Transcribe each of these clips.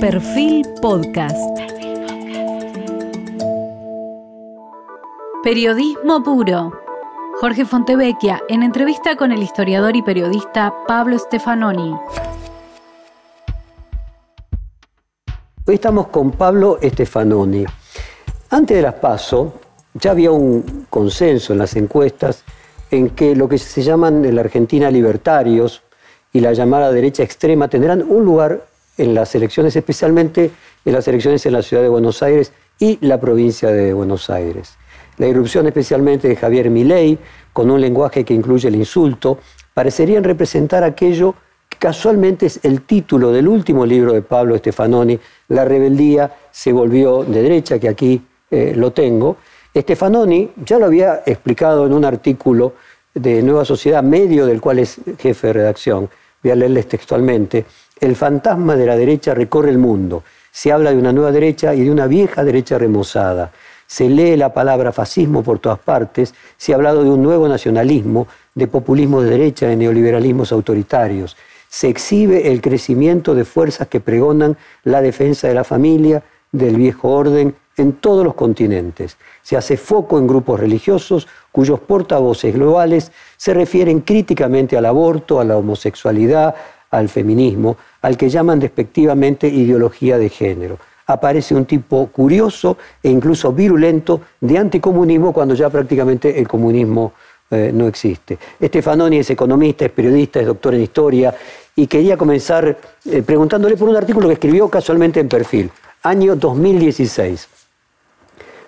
Perfil Podcast. Periodismo puro. Jorge Fontevecchia en entrevista con el historiador y periodista Pablo Stefanoni. Hoy estamos con Pablo Stefanoni. Antes de las PASO, ya había un consenso en las encuestas en que lo que se llaman en la Argentina libertarios y la llamada derecha extrema tendrán un lugar en las elecciones, especialmente en las elecciones en la ciudad de Buenos Aires y la provincia de Buenos Aires. La irrupción especialmente de Javier Milei, con un lenguaje que incluye el insulto, parecerían representar aquello que casualmente es el título del último libro de Pablo Stefanoni, La rebeldía se volvió de derecha, que aquí eh, lo tengo. Stefanoni ya lo había explicado en un artículo de Nueva Sociedad, medio del cual es jefe de redacción. Voy a leerles textualmente. El fantasma de la derecha recorre el mundo. Se habla de una nueva derecha y de una vieja derecha remozada. Se lee la palabra fascismo por todas partes. Se ha hablado de un nuevo nacionalismo, de populismo de derecha, de neoliberalismos autoritarios. Se exhibe el crecimiento de fuerzas que pregonan la defensa de la familia, del viejo orden, en todos los continentes. Se hace foco en grupos religiosos cuyos portavoces globales se refieren críticamente al aborto, a la homosexualidad, al feminismo, al que llaman despectivamente ideología de género. Aparece un tipo curioso e incluso virulento de anticomunismo cuando ya prácticamente el comunismo eh, no existe. Estefanoni es economista, es periodista, es doctor en historia y quería comenzar eh, preguntándole por un artículo que escribió casualmente en perfil, año 2016.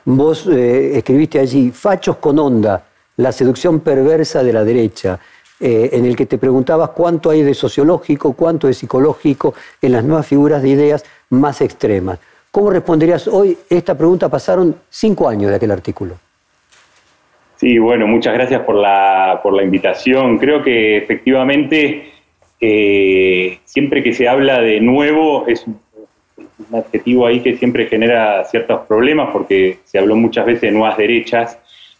Vos eh, escribiste allí, Fachos con onda, la seducción perversa de la derecha. Eh, en el que te preguntabas cuánto hay de sociológico, cuánto de psicológico en las nuevas figuras de ideas más extremas. ¿Cómo responderías hoy esta pregunta? Pasaron cinco años de aquel artículo. Sí, bueno, muchas gracias por la, por la invitación. Creo que efectivamente eh, siempre que se habla de nuevo es un, un adjetivo ahí que siempre genera ciertos problemas porque se habló muchas veces de nuevas derechas,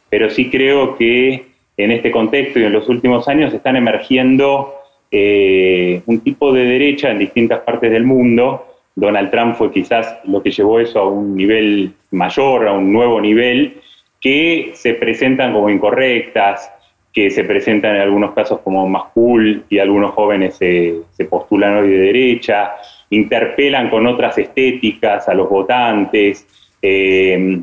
pero sí creo que en este contexto y en los últimos años están emergiendo eh, un tipo de derecha en distintas partes del mundo. Donald Trump fue quizás lo que llevó eso a un nivel mayor, a un nuevo nivel, que se presentan como incorrectas, que se presentan en algunos casos como más cool y algunos jóvenes se, postulan hoy de derecha, interpelan con otras estéticas a los votantes. Eh,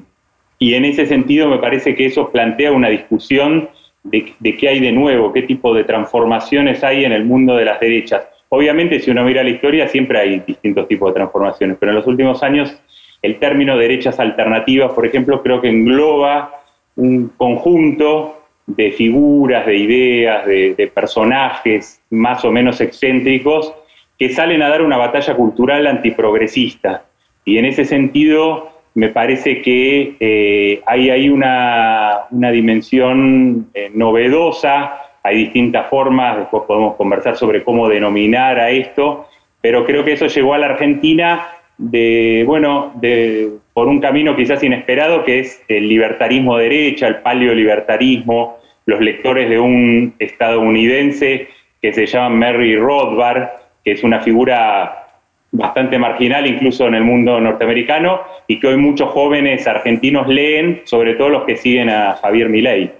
y en ese sentido me parece que eso plantea una discusión de, qué hay de nuevo, qué tipo de transformaciones hay en el mundo de las derechas. Obviamente, si uno mira la historia, siempre hay distintos tipos de transformaciones, pero en los últimos años el término derechas alternativas, por ejemplo, creo que engloba un conjunto de figuras, de ideas, de, de personajes más o menos excéntricos que salen a dar una batalla cultural antiprogresista. Y en ese sentido, me parece que eh, hay ahí una, dimensión eh, novedosa, hay distintas formas, después podemos conversar sobre cómo denominar a esto, pero creo que eso llegó a la Argentina de, bueno, de, por un camino quizás inesperado, que es el libertarismo derecha, el paleolibertarismo, los lectores de un estadounidense que se llama Mary Rothbard, que es una figura bastante marginal incluso en el mundo norteamericano y que hoy muchos jóvenes argentinos leen, sobre todo los que siguen a Javier Milei.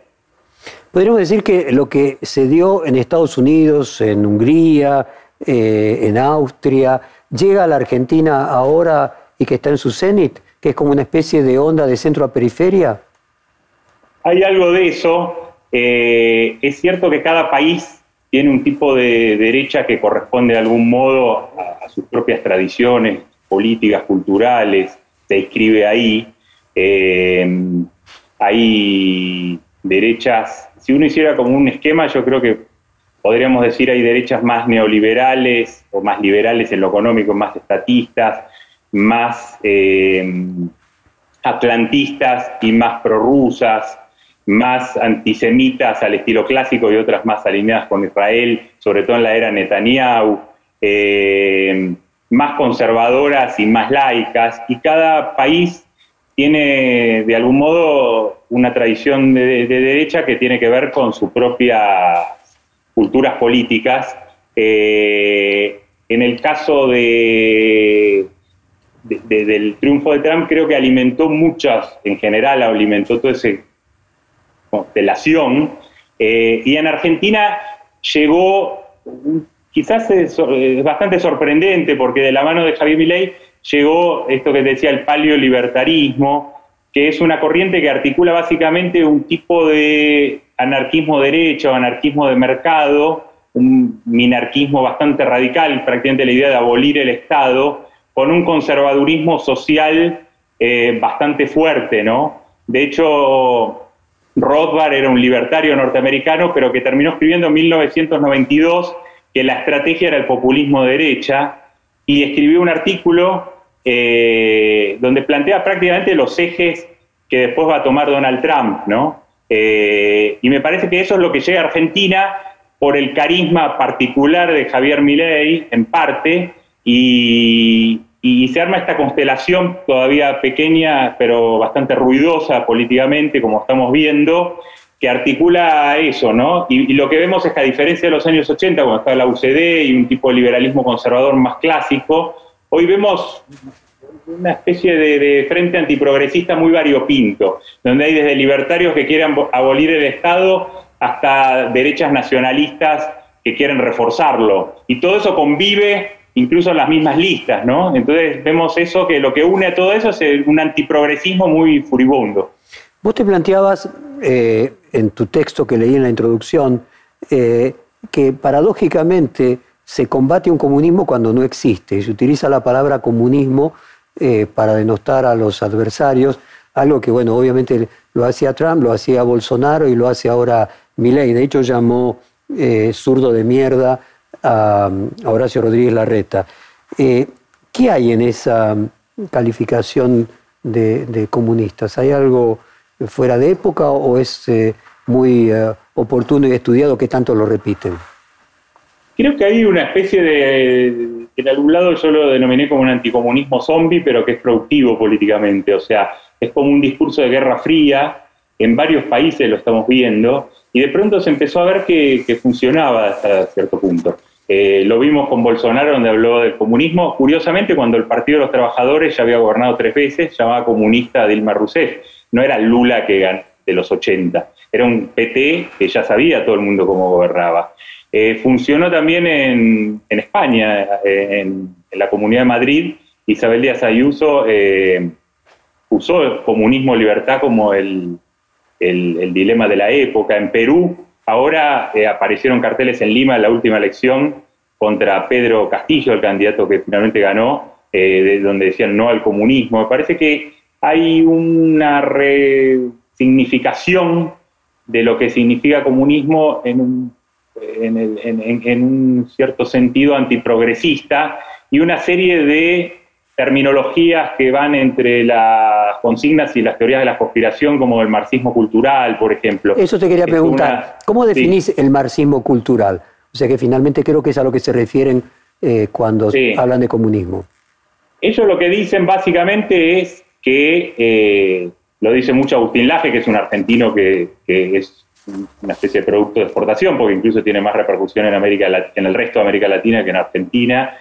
Podríamos decir que lo que se dio en Estados Unidos, en Hungría, eh, en Austria, llega a la Argentina ahora y que está en su cenit, que es como una especie de onda de centro a periferia. Hay algo de eso. Eh, es cierto que cada país tiene un tipo de derecha que corresponde de algún modo a, sus propias tradiciones políticas, culturales, se escribe ahí. Eh, hay derechas, si uno hiciera como un esquema, yo creo que podríamos decir hay derechas más neoliberales o más liberales en lo económico, más estatistas, más eh, atlantistas y más prorrusas, más antisemitas al estilo clásico y otras más alineadas con Israel, sobre todo en la era Netanyahu, eh, más conservadoras y más laicas, y cada país tiene de algún modo una tradición de, derecha que tiene que ver con sus propias culturas políticas. Eh, en el caso de, del triunfo de Trump creo que alimentó muchas, en general alimentó toda esa constelación. Eh, y en Argentina llegó, quizás es, bastante sorprendente, porque de la mano de Javier Milei llegó esto que decía el paleolibertarismo, que es una corriente que articula básicamente un tipo de anarquismo derecho, anarquismo de mercado, un minarquismo bastante radical, prácticamente la idea de abolir el Estado, con un conservadurismo social eh, bastante fuerte, ¿no? De hecho, Rothbard era un libertario norteamericano, pero que terminó escribiendo en 1992 que la estrategia era el populismo de derecha, y escribió un artículo eh, donde plantea prácticamente los ejes que después va a tomar Donald Trump, ¿no? Eh, y me parece que eso es lo que llega a Argentina por el carisma particular de Javier Milei, en parte, y, y se arma esta constelación todavía pequeña, pero bastante ruidosa políticamente, como estamos viendo, que articula eso, ¿no? Y, lo que vemos es que a diferencia de los años 80, cuando estaba la UCD y un tipo de liberalismo conservador más clásico, hoy vemos una especie de, de, frente antiprogresista muy variopinto, donde hay desde libertarios que quieren abolir el Estado hasta derechas nacionalistas que quieren reforzarlo. Y todo eso convive incluso las mismas listas, ¿no? Entonces vemos eso, que lo que une a todo eso es un antiprogresismo muy furibundo. Vos te planteabas eh, en tu texto que leí en la introducción eh, que paradójicamente se combate un comunismo cuando no existe y se utiliza la palabra comunismo eh, para denostar a los adversarios, algo que, bueno, obviamente lo hacía Trump, lo hacía Bolsonaro y lo hace ahora Milei. De hecho, llamó zurdo de mierda a, Horacio Rodríguez Larreta. Eh, ¿Qué hay en esa calificación de, comunistas? ¿Hay algo fuera de época o es eh, muy eh, oportuno y estudiado que tanto lo repiten? Creo que hay una especie de, en algún lado yo lo denominé como un anticomunismo zombie, pero que es productivo políticamente, o sea, es como un discurso de guerra fría, en varios países lo estamos viendo, y de pronto se empezó a ver que, funcionaba hasta cierto punto. Eh, lo vimos con Bolsonaro, donde habló del comunismo. Curiosamente, cuando el Partido de los Trabajadores ya había gobernado tres veces, llamaba comunista a Dilma Rousseff. No era Lula que ganó de los 80, era un PT que ya sabía todo el mundo cómo gobernaba. Eh, funcionó también en, España, en, la Comunidad de Madrid. Isabel Díaz Ayuso eh, usó el comunismo-libertad como el, el dilema de la época. En Perú Ahora eh, aparecieron carteles en Lima en la última elección contra Pedro Castillo, el candidato que finalmente ganó, eh, donde decían no al comunismo. Me parece que hay una resignificación de lo que significa comunismo en un, en un cierto sentido antiprogresista y una serie de terminologías que van entre las consignas y las teorías de la conspiración, como el marxismo cultural, por ejemplo. Eso te quería preguntar. ¿Cómo definís el marxismo cultural? O sea que finalmente creo que es a lo que se refieren eh, cuando hablan de comunismo. Ellos lo que dicen básicamente es que, eh, lo dice mucho Agustín Laje, que es un argentino que, es una especie de producto de exportación, porque incluso tiene más repercusión en, América, en el resto de América Latina que en Argentina,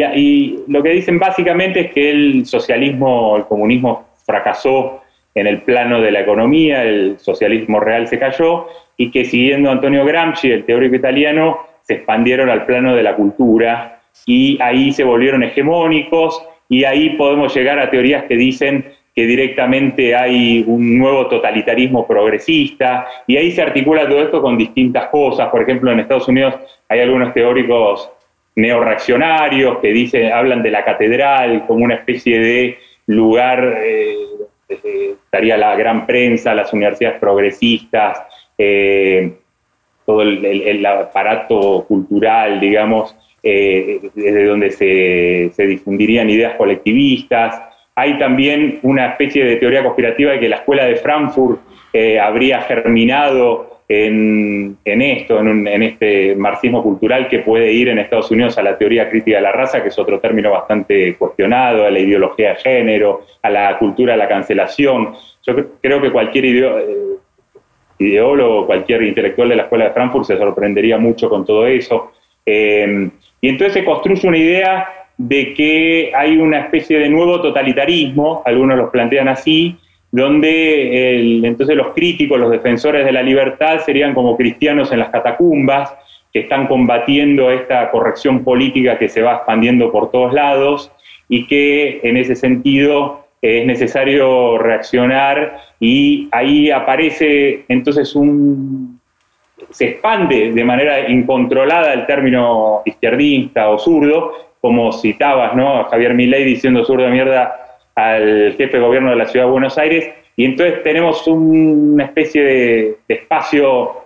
y, lo que dicen básicamente es que el socialismo, el comunismo fracasó en el plano de la economía, el socialismo real se cayó y que siguiendo Antonio Gramsci, el teórico italiano, se expandieron al plano de la cultura y ahí se volvieron hegemónicos y ahí podemos llegar a teorías que dicen que directamente hay un nuevo totalitarismo progresista y ahí se articula todo esto con distintas cosas. Por ejemplo, en Estados Unidos hay algunos teóricos neoreaccionarios que dicen, hablan de la catedral como una especie de lugar, eh, estaría la gran prensa, las universidades progresistas, eh, todo el, aparato cultural, digamos, eh, desde donde se, se, difundirían ideas colectivistas. Hay también una especie de teoría conspirativa de que la escuela de Frankfurt habría germinado en, esto, en, este marxismo cultural que puede ir en Estados Unidos a la teoría crítica de la raza, que es otro término bastante cuestionado, a la ideología de género, a la cultura de la cancelación. Yo creo que cualquier eh, ideólogo, cualquier intelectual de la Escuela de Frankfurt se sorprendería mucho con todo eso. Eh, y entonces se construye una idea de que hay una especie de nuevo totalitarismo, algunos los plantean así, donde entonces los críticos, los defensores de la libertad serían como cristianos en las catacumbas, que están combatiendo esta corrección política que se va expandiendo por todos lados y que en ese sentido es necesario reaccionar y ahí aparece entonces un se expande de manera incontrolada el término izquierdista o zurdo, como citabas, ¿no? Javier Milei diciendo zurdo de mierda al jefe de gobierno de la ciudad de Buenos Aires, y entonces tenemos una especie de, espacio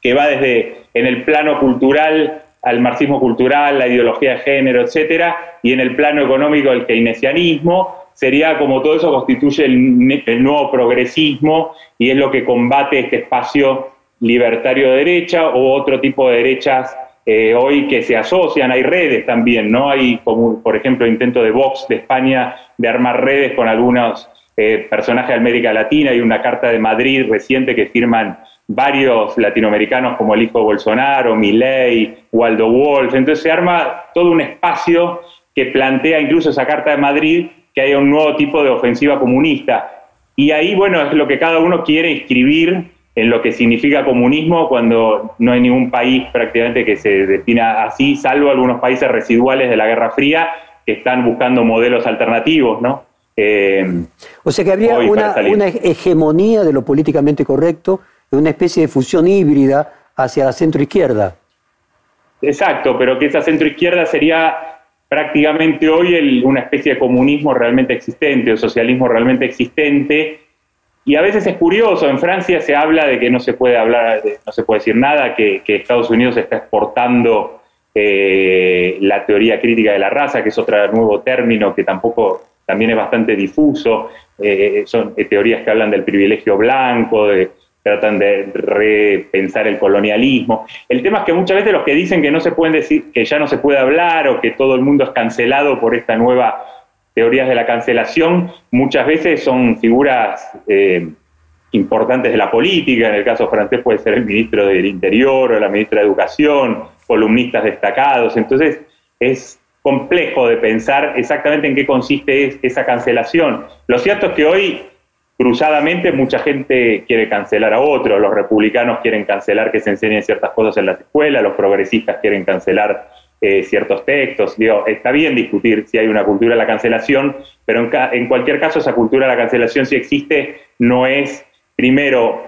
que va desde en el plano cultural al marxismo cultural, la ideología de género, etcétera, y en el plano económico el keynesianismo, sería como todo eso constituye el, nuevo progresismo y es lo que combate este espacio libertario de derecha o otro tipo de derechas eh, hoy que se asocian, hay redes también, ¿no? Hay como, por ejemplo, intento de Vox de España de armar redes con algunos eh, personajes de América Latina, hay una carta de Madrid reciente que firman varios latinoamericanos como el hijo de Bolsonaro, Milei, Waldo Wolf, entonces se arma todo un espacio que plantea incluso esa carta de Madrid que haya un nuevo tipo de ofensiva comunista. Y ahí, bueno, es lo que cada uno quiere escribir en lo que significa comunismo cuando no hay ningún país prácticamente que se defina así, salvo algunos países residuales de la Guerra Fría que están buscando modelos alternativos, ¿no? Eh, o sea que habría una, una, hegemonía de lo políticamente correcto, una especie de fusión híbrida hacia la centroizquierda. Exacto, pero que esa centroizquierda sería prácticamente hoy una especie de comunismo realmente existente, o socialismo realmente existente, y a veces es curioso, en Francia se habla de que no se puede hablar, no se puede decir nada, que, Estados Unidos está exportando eh, la teoría crítica de la raza, que es otro nuevo término que tampoco también es bastante difuso. Eh, son teorías que hablan del privilegio blanco, de, tratan de repensar el colonialismo. El tema es que muchas veces los que dicen que no se pueden decir, que ya no se puede hablar o que todo el mundo es cancelado por esta nueva teorías de la cancelación muchas veces son figuras eh, importantes de la política, en el caso francés puede ser el ministro del Interior o la ministra de Educación, columnistas destacados, entonces es complejo de pensar exactamente en qué consiste esa cancelación. Lo cierto es que hoy, cruzadamente, mucha gente quiere cancelar a otro, los republicanos quieren cancelar que se enseñen ciertas cosas en las escuelas, los progresistas quieren cancelar eh, ciertos textos. Digo, está bien discutir si hay una cultura de la cancelación, pero en, cualquier caso esa cultura de la cancelación si existe no es, primero,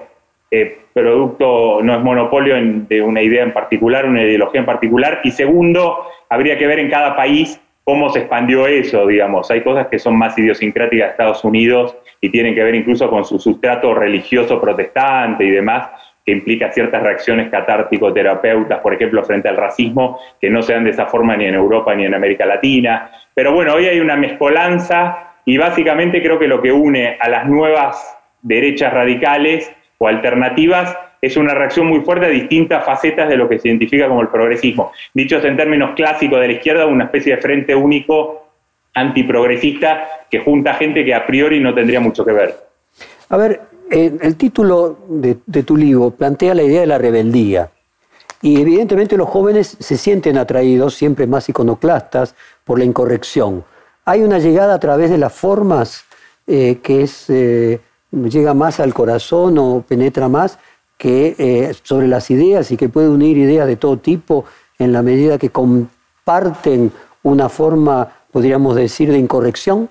eh, producto, no es monopolio de una idea en particular, una ideología en particular, y segundo, habría que ver en cada país cómo se expandió eso, digamos. Hay cosas que son más idiosincráticas de Estados Unidos y tienen que ver incluso con su sustrato religioso protestante y demás, que implica ciertas reacciones catártico-terapeutas, por ejemplo, frente al racismo, que no se dan de esa forma ni en Europa ni en América Latina. Pero bueno, hoy hay una mezcolanza y básicamente creo que lo que une a las nuevas derechas radicales o alternativas es una reacción muy fuerte a distintas facetas de lo que se identifica como el progresismo. Dichos en términos clásicos de la izquierda, una especie de frente único antiprogresista que junta gente que a priori no tendría mucho que ver. A ver, el título de, tu libro plantea la idea de la rebeldía. Y evidentemente los jóvenes se sienten atraídos, siempre más iconoclastas, por la incorrección. Hay una llegada a través de las formas eh, que eh, llega más al corazón o penetra más que eh, sobre las ideas y que puede unir ideas de todo tipo en la medida que comparten una forma, podríamos decir, de incorrección.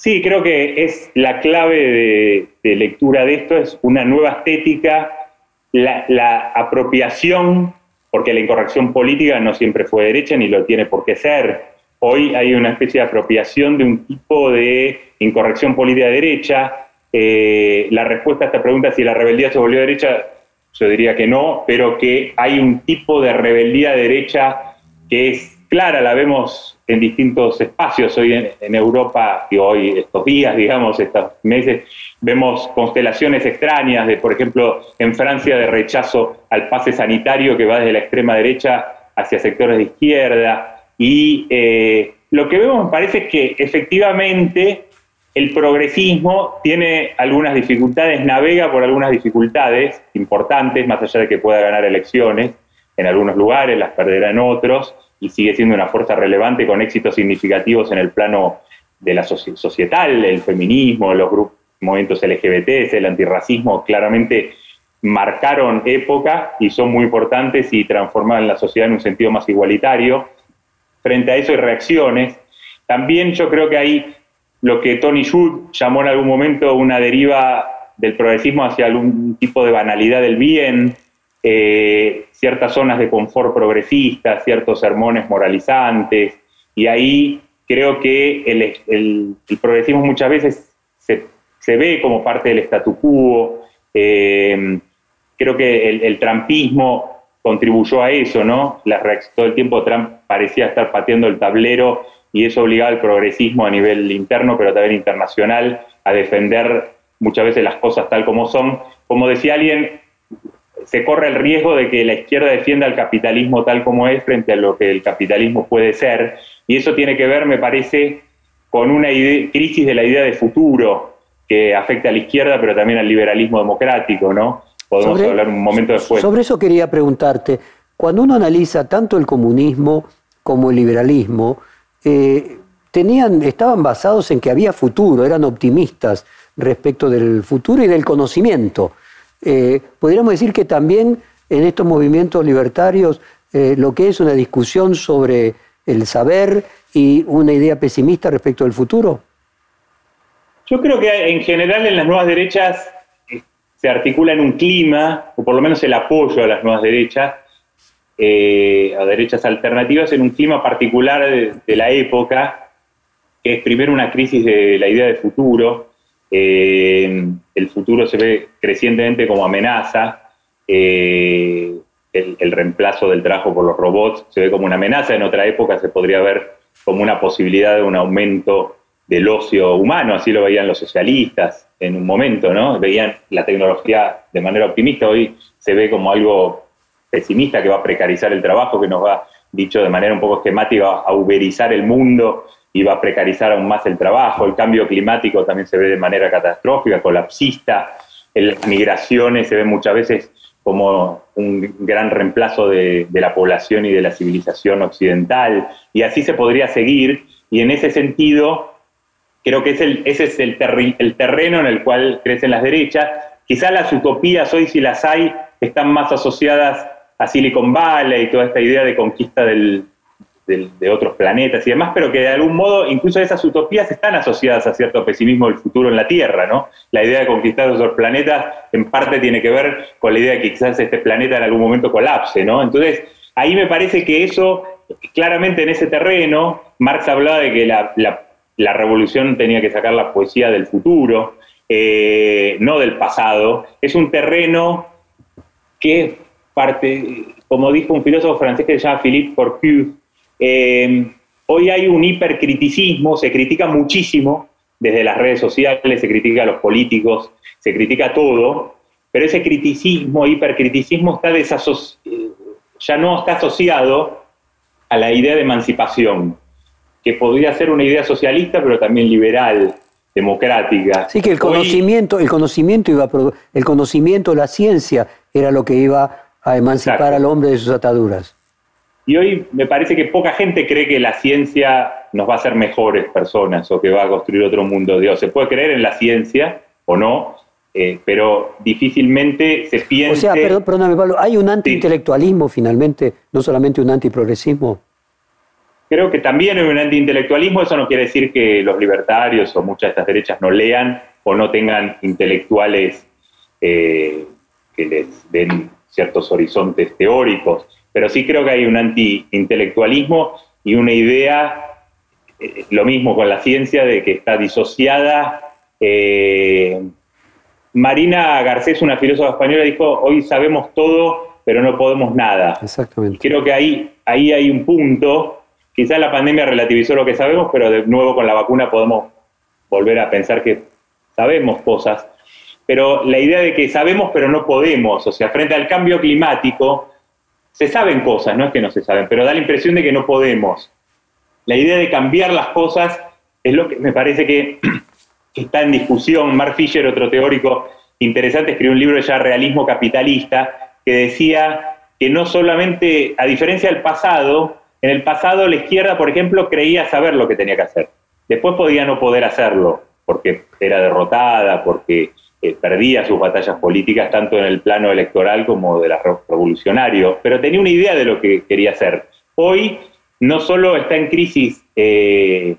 Sí, creo que es la clave de, lectura de esto, es una nueva estética, la, apropiación, porque la incorrección política no siempre fue derecha ni lo tiene por qué ser. Hoy hay una especie de apropiación de un tipo de incorrección política de derecha. Eh, la respuesta a esta pregunta, si la rebeldía se volvió derecha, yo diría que no, pero que hay un tipo de rebeldía de derecha que es clara, la vemos en distintos espacios. Hoy en, Europa, y hoy estos días, digamos, estos meses, vemos constelaciones extrañas de, por ejemplo, en Francia de rechazo al pase sanitario que va desde la extrema derecha hacia sectores de izquierda. Y eh, lo que vemos me parece que efectivamente el progresismo tiene algunas dificultades, navega por algunas dificultades importantes, más allá de que pueda ganar elecciones en algunos lugares, las perderá en otros y sigue siendo una fuerza relevante con éxitos significativos en el plano de la societal, el feminismo, los grupos, movimientos LGBT, el antirracismo, claramente marcaron época y son muy importantes y transforman la sociedad en un sentido más igualitario. Frente a eso hay reacciones. También yo creo que hay lo que Tony Judd llamó en algún momento una deriva del progresismo hacia algún tipo de banalidad del bien, eh, ciertas zonas de confort progresista, ciertos sermones moralizantes, y ahí creo que el, progresismo muchas veces se, ve como parte del statu quo. Eh, creo que el, trampismo contribuyó a eso, ¿no? Todo el tiempo Trump parecía estar pateando el tablero y eso obligaba al progresismo a nivel interno, pero también internacional, a defender muchas veces las cosas tal como son. Como decía alguien, se corre el riesgo de que la izquierda defienda el capitalismo tal como es frente a lo que el capitalismo puede ser, y eso tiene que ver, me parece, con una crisis de la idea de futuro que afecta a la izquierda, pero también al liberalismo democrático, ¿no? Podemos hablar un momento después. Sobre eso quería preguntarte, cuando uno analiza tanto el comunismo como el liberalismo, eh, tenían, estaban basados en que había futuro, eran optimistas respecto del futuro y del conocimiento. Eh, podríamos decir que también en estos movimientos libertarios eh, lo que es una discusión sobre el saber y una idea pesimista respecto del futuro? Yo creo que en general en las nuevas derechas eh, se articula en un clima, o por lo menos el apoyo a las nuevas derechas, a derechas alternativas, en un clima particular de, la época, que es primero una crisis de la idea de futuro, eh, el futuro se ve crecientemente como amenaza. Eh, el, reemplazo del trabajo por los robots se ve como una amenaza. En otra época se podría ver como una posibilidad de un aumento del ocio humano, así lo veían los socialistas en un momento, ¿no? Veían la tecnología de manera optimista, hoy se ve como algo pesimista que va a precarizar el trabajo, que nos va, dicho de manera un poco esquemática, a uberizar el mundo y va a precarizar aún más el trabajo. El cambio climático también se ve de manera catastrófica, colapsista. Las migraciones se ven muchas veces como un gran reemplazo de, la población y de la civilización occidental. Y así se podría seguir. Y en ese sentido, creo que es ese es el, el terreno en el cual crecen las derechas. Quizás las utopías hoy, si las hay, están más asociadas a Silicon Valley y toda esta idea de conquista del, de, otros planetas y demás, pero que de algún modo incluso esas utopías están asociadas a cierto pesimismo del futuro en la Tierra, ¿no? La idea de conquistar otros planetas en parte tiene que ver con la idea de que quizás este planeta en algún momento colapse, ¿no? Entonces, ahí me parece que eso, claramente en ese terreno, Marx hablaba de que la, revolución tenía que sacar la poesía del futuro, eh, no del pasado. Es un terreno que parte, como dijo un filósofo francés que se llama Philippe Fourcade, eh, hoy hay un hipercriticismo, se critica muchísimo desde las redes sociales, se critica a los políticos, se critica todo, pero ese criticismo, hipercriticismo, está ya no está asociado a la idea de emancipación, que podría ser una idea socialista, pero también liberal, democrática. Sí, que el conocimiento, el conocimiento iba el conocimiento, la ciencia era lo que iba a emancipar al hombre de sus ataduras. Y hoy me parece que poca gente cree que la ciencia nos va a hacer mejores personas o que va a construir otro mundo. Dios, se puede creer en la ciencia o no, eh, pero difícilmente se piensa. O sea, perdóname, Pablo, ¿hay un antiintelectualismo finalmente, no solamente un antiprogresismo? Creo que también hay un antiintelectualismo, eso no quiere decir que los libertarios o muchas de estas derechas no lean o no tengan intelectuales eh, que les den ciertos horizontes teóricos pero sí creo que hay un anti-intelectualismo y una idea, eh, lo mismo con la ciencia, de que está disociada. Eh, Marina Garcés, una filósofa española, dijo, hoy sabemos todo, pero no podemos nada. Exactamente. creo que ahí, ahí hay un punto, quizás la pandemia relativizó lo que sabemos, pero de nuevo con la vacuna podemos volver a pensar que sabemos cosas. Pero la idea de que sabemos pero no podemos, o sea, frente al cambio climático, se saben cosas, no es que no se saben, pero da la impresión de que no podemos. La idea de cambiar las cosas es lo que me parece que, está en discusión. Mark Fisher, otro teórico interesante, escribió un libro ya Realismo Capitalista, que decía que no solamente, a diferencia del pasado, En el pasado la izquierda, por ejemplo, creía saber lo que tenía que hacer. Después podía no poder hacerlo porque era derrotada, porque eh, perdía sus batallas políticas tanto en el plano electoral como de la revolucionario, pero tenía una idea de lo que quería hacer. Hoy no solo está en crisis eh,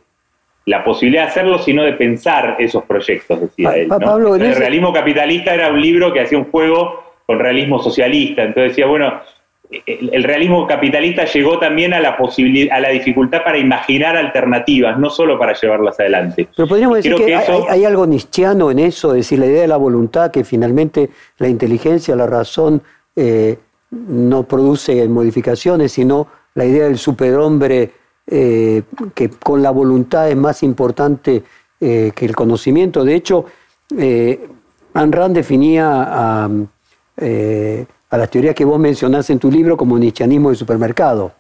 la posibilidad de hacerlo, sino de pensar esos proyectos, decía él. el realismo capitalista era un libro que hacía un juego con realismo socialista, entonces decía, bueno, el, realismo capitalista llegó también a la posibilidad, a la dificultad para imaginar alternativas, no solo para llevarlas adelante. Pero podríamos decir que, hay, algo nietzscheano en eso, es decir, la idea de la voluntad, que finalmente la inteligencia, la razón eh, no produce modificaciones, sino la idea del superhombre eh, que con la voluntad es más importante eh, que el conocimiento. De hecho, Rand definía a a las teorías que vos mencionás en tu libro como nichianismo de supermercado.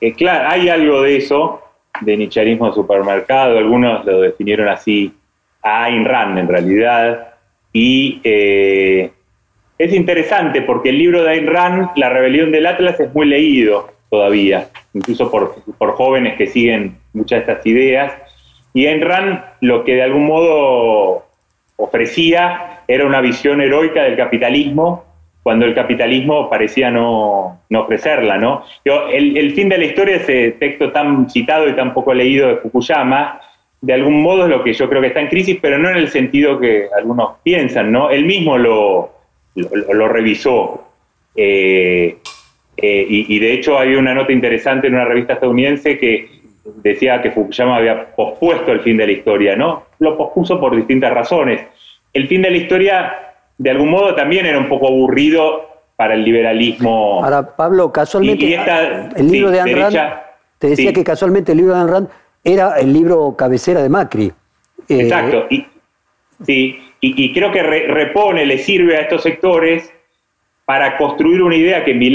Eh, claro, hay algo de eso, de nichianismo de supermercado, algunos lo definieron así, a Ayn Rand en realidad, y eh, es interesante porque el libro de Ayn Rand, La rebelión del Atlas, es muy leído todavía, incluso por, por jóvenes que siguen muchas de estas ideas, y Ayn Rand lo que de algún modo ofrecía era una visión heroica del capitalismo, cuando el capitalismo parecía no, ofrecerla, ¿no? el, fin de la historia, ese texto tan citado y tan poco leído de Fukuyama, de algún modo es lo que yo creo que está en crisis, pero no en el sentido que algunos piensan, ¿no? Él mismo lo, lo, revisó. Eh, eh, y, de hecho había una nota interesante en una revista estadounidense que decía que Fukuyama había pospuesto el fin de la historia, ¿no? Lo pospuso por distintas razones el fin de la historia, de algún modo, también era un poco aburrido para el liberalismo. Ahora, Pablo, casualmente, el libro de Ayn Rand, te decía que casualmente el libro de Ayn Rand era el libro cabecera de Macri. Eh, Exacto, y, sí, y, creo que repone, le sirve a estos sectores para construir una idea que mi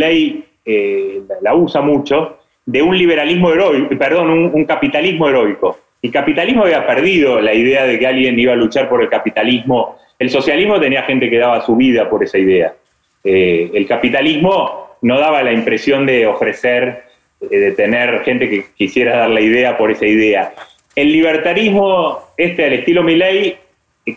eh, la usa mucho, de un liberalismo heroico, perdón, un capitalismo heroico. El capitalismo había perdido la idea de que alguien iba a luchar por el capitalismo. El socialismo tenía gente que daba su vida por esa idea. Eh, el capitalismo no daba la impresión de ofrecer, eh, de tener gente que quisiera dar la idea por esa idea. El libertarismo, este al estilo Milley,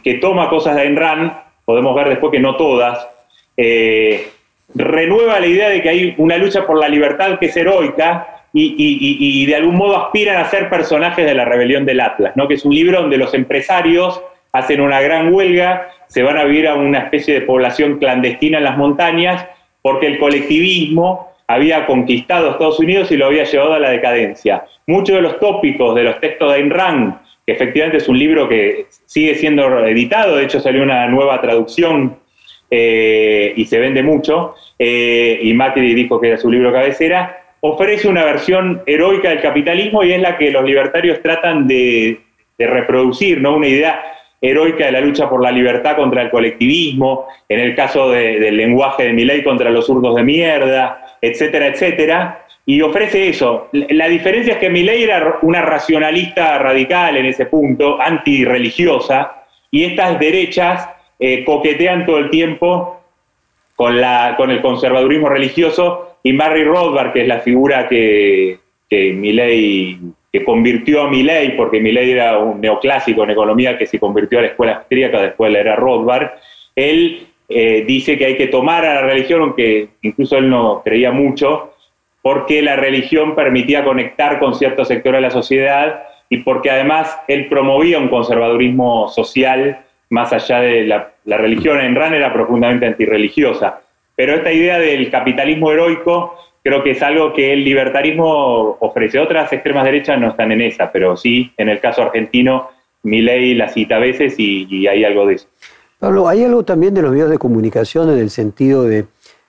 que toma cosas de Ayn Rand, podemos ver después que no todas, eh, renueva la idea de que hay una lucha por la libertad que es heroica, y, de algún modo aspiran a ser personajes de la rebelión del Atlas, ¿no? que es un libro donde los empresarios hacen una gran huelga, se van a vivir a una especie de población clandestina en las montañas, porque el colectivismo había conquistado Estados Unidos y lo había llevado a la decadencia. Muchos de los tópicos de los textos de Ayn Rand, que efectivamente es un libro que sigue siendo editado, de hecho salió una nueva traducción eh, y se vende mucho, eh, y Macri dijo que era su libro cabecera, ofrece una versión heroica del capitalismo y es la que los libertarios tratan de, reproducir, ¿no? Una idea heroica de la lucha por la libertad contra el colectivismo, en el caso del lenguaje de Milley contra los zurdos de mierda, etcétera, etcétera, y ofrece eso. La diferencia es que Milley era una racionalista radical en ese punto, antirreligiosa, y estas derechas eh, coquetean todo el tiempo con el conservadurismo religioso y Barry Rothbard, que es la figura que, que que convirtió a Milley, porque Milley era un neoclásico en economía que se convirtió a la escuela austríaca, después era Rothbard, él eh, dice que hay que tomar a la religión, aunque incluso él no creía mucho, porque la religión permitía conectar con ciertos sectores de la sociedad y porque además él promovía un conservadurismo social más allá de la, la religión. En RAN era profundamente antirreligiosa. Pero esta idea del capitalismo heroico creo que es algo que el libertarismo ofrece. Otras extremas derechas no están en esa, pero sí, en el caso argentino, mi ley la cita a veces y, hay algo de eso. Pablo, hay algo también de los medios de comunicación en el sentido de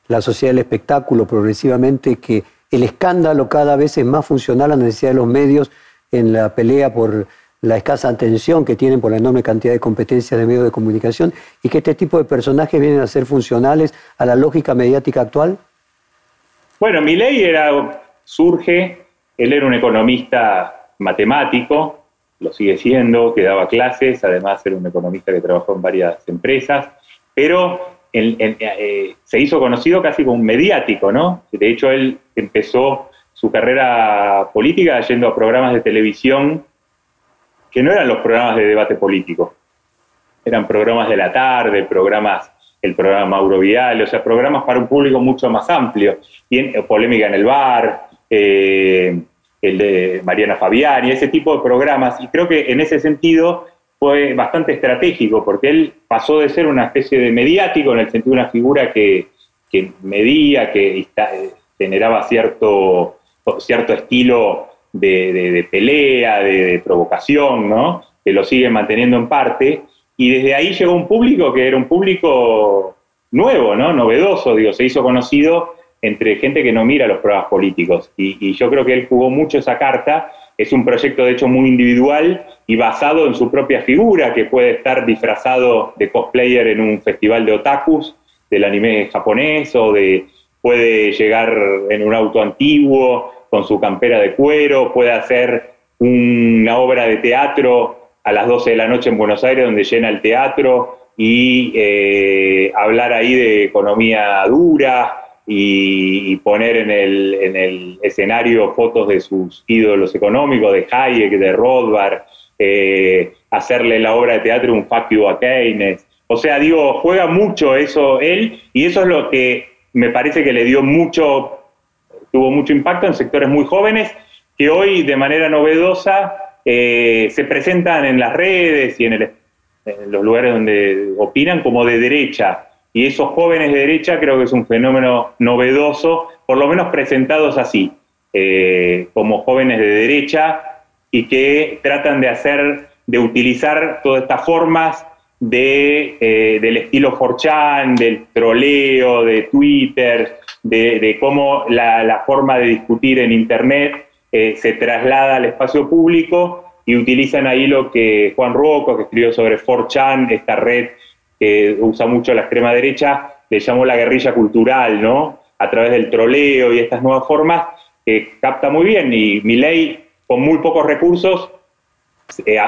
la sociedad del espectáculo progresivamente, que el escándalo cada vez es más funcional a la necesidad de los medios en la pelea por la escasa atención que tienen por la enorme cantidad de competencias de medios de comunicación y que este tipo de personajes vienen a ser funcionales a la lógica mediática actual? Bueno, mi ley era, surge, él era un economista matemático, lo sigue siendo, que daba clases, además era un economista que trabajó en varias empresas, pero eh, se hizo conocido casi como un mediático, ¿no? De hecho, él empezó su carrera política yendo a programas de televisión que no eran los programas de debate político, eran programas de la tarde, programas, el programa Mauro Vial, o sea, programas para un público mucho más amplio, y polémica en el bar, eh, el de Mariana Fabiani, ese tipo de programas, y creo que en ese sentido fue bastante estratégico, porque él pasó de ser una especie de mediático en el sentido de una figura que, medía, que generaba cierto, cierto estilo de, pelea, de, provocación, ¿no? que lo sigue manteniendo en parte, y desde ahí llegó un público que era un público nuevo, ¿no? novedoso, digo, se hizo conocido entre gente que no mira los programas políticos, y, yo creo que él jugó mucho esa carta, es un proyecto de hecho muy individual y basado en su propia figura, que puede estar disfrazado de cosplayer en un festival de otakus, del anime japonés, o de puede llegar en un auto antiguo, con su campera de cuero, puede hacer una obra de teatro a las 12 de la noche en Buenos Aires donde llena el teatro y eh, hablar ahí de economía dura y, poner en el, escenario fotos de sus ídolos económicos, de Hayek, de Rothbard, eh, hacerle la obra de teatro un fuck a Keynes. O sea, digo, juega mucho eso él y eso es lo que me parece que le dio mucho tuvo mucho impacto en sectores muy jóvenes que hoy de manera novedosa eh, se presentan en las redes y en, los lugares donde opinan como de derecha. Y esos jóvenes de derecha creo que es un fenómeno novedoso, por lo menos presentados así, eh, como jóvenes de derecha y que tratan de hacer, de utilizar todas estas formas de, eh, del estilo Forchan, del troleo, de Twitter, de, cómo la, forma de discutir en Internet eh, se traslada al espacio público y utilizan ahí lo que Juan Rocco, que escribió sobre 4chan, esta red que usa mucho la extrema derecha, le llamó la guerrilla cultural, ¿no? A través del troleo y estas nuevas formas, que capta muy bien. Y ley con muy pocos recursos, eh,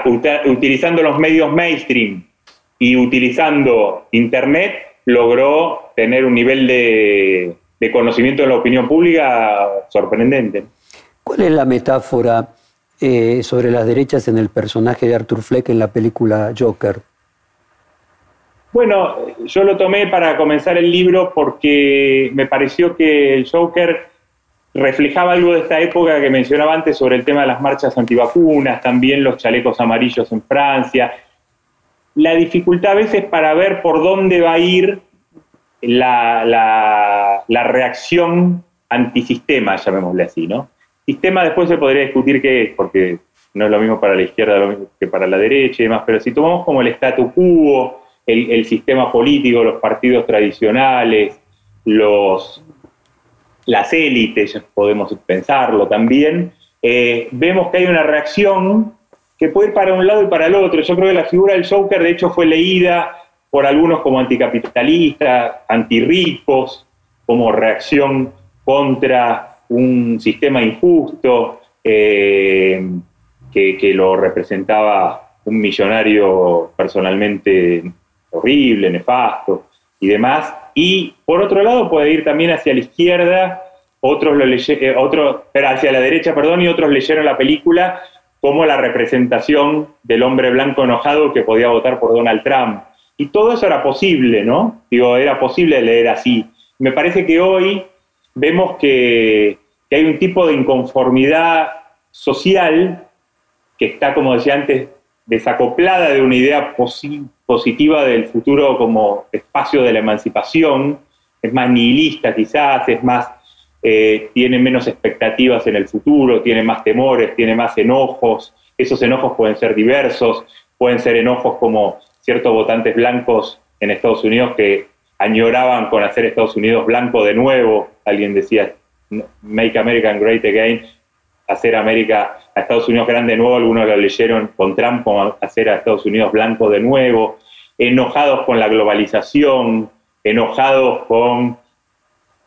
utilizando los medios mainstream y utilizando Internet, logró tener un nivel de, de conocimiento de la opinión pública sorprendente. ¿Cuál es la metáfora eh, sobre las derechas en el personaje de Arthur Fleck en la película Joker? Bueno, yo lo tomé para comenzar el libro porque me pareció que el Joker reflejaba algo de esta época que mencionaba antes sobre el tema de las marchas antivacunas, también los chalecos amarillos en Francia, la dificultad a veces para ver por dónde va a ir la, la, reacción antisistema, llamémosle así, ¿no? Sistema después se podría discutir qué es, porque no es lo mismo para la izquierda que para la derecha y demás, pero si tomamos como el statu quo, el, sistema político, los partidos tradicionales, los, las élites, podemos pensarlo también, eh, vemos que hay una reacción que puede ir para un lado y para el otro. Yo creo que la figura del Joker, de hecho, fue leída por algunos como anticapitalistas, antirricos, como reacción contra un sistema injusto eh, que, lo representaba un millonario personalmente horrible, nefasto y demás. Y por otro lado puede ir también hacia la izquierda, otros lo eh, otros, hacia la derecha, perdón, y otros leyeron la película como la representación del hombre blanco enojado que podía votar por Donald Trump. Y todo eso era posible, ¿no? Digo, era posible leer así. Me parece que hoy vemos que, hay un tipo de inconformidad social que está, como decía antes, desacoplada de una idea positiva del futuro como espacio de la emancipación, es más nihilista quizás, es más, eh, tiene menos expectativas en el futuro, tiene más temores, tiene más enojos, esos enojos pueden ser diversos, pueden ser enojos como ciertos votantes blancos en Estados Unidos que añoraban con hacer Estados Unidos blanco de nuevo. Alguien decía, Make America Great Again, hacer América a Estados Unidos grande de nuevo. Algunos lo leyeron con Trump como hacer a Estados Unidos blanco de nuevo. Enojados con la globalización, enojados con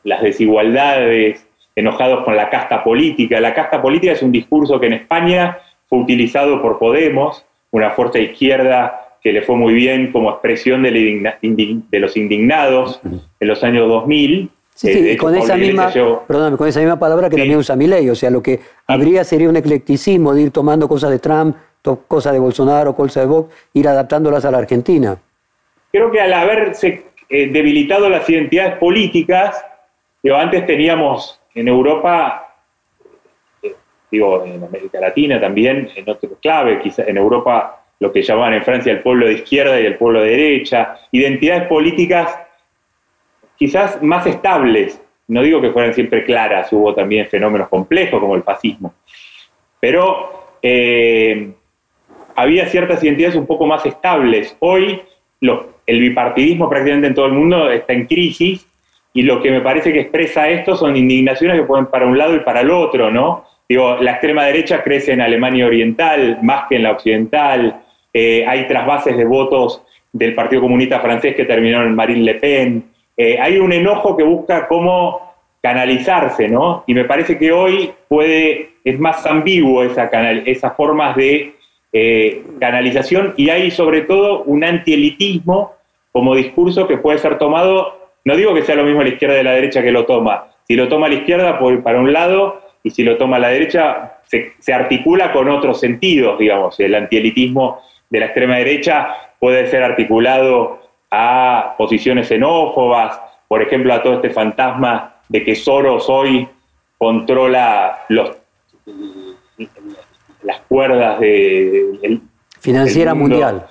las desigualdades, enojados con la casta política. La casta política es un discurso que en España fue utilizado por Podemos, una fuerza izquierda que le fue muy bien como expresión de, los indignados en los años 2000 Sí, sí, con esa, misma, con esa misma palabra que también usa mi ley. O sea, lo que habría sería un eclecticismo de ir tomando cosas de Trump, cosas de Bolsonaro, cosas de Vox, ir adaptándolas a la Argentina. Creo que al haberse eh, debilitado las identidades políticas, digo, antes teníamos en Europa, eh, digo, en América Latina también, en otro clave, quizás en Europa lo que llamaban en Francia el pueblo de izquierda y el pueblo de derecha, identidades políticas quizás más estables. No digo que fueran siempre claras, hubo también fenómenos complejos como el fascismo, pero eh, había ciertas identidades un poco más estables. Hoy el bipartidismo prácticamente en todo el mundo está en crisis y lo que me parece que expresa esto son indignaciones que pueden para un lado y para el otro, ¿no? Digo, la extrema derecha crece en Alemania Oriental más que en la Occidental, eh, hay trasvases de votos del Partido Comunista Francés que terminaron en Marine Le Pen, eh, hay un enojo que busca cómo canalizarse, ¿no? Y me parece que hoy puede, es más ambiguo esa canal, esas formas de eh, canalización y hay sobre todo un antielitismo como discurso que puede ser tomado, no digo que sea lo mismo a la izquierda de la derecha que lo toma, si lo toma a la izquierda por, para un lado y si lo toma a la derecha se, se articula con otros sentidos, digamos, el antielitismo de la extrema derecha puede ser articulado a posiciones xenófobas, por ejemplo, a todo este fantasma de que Soros hoy controla los, las cuerdas de... financiera mundial.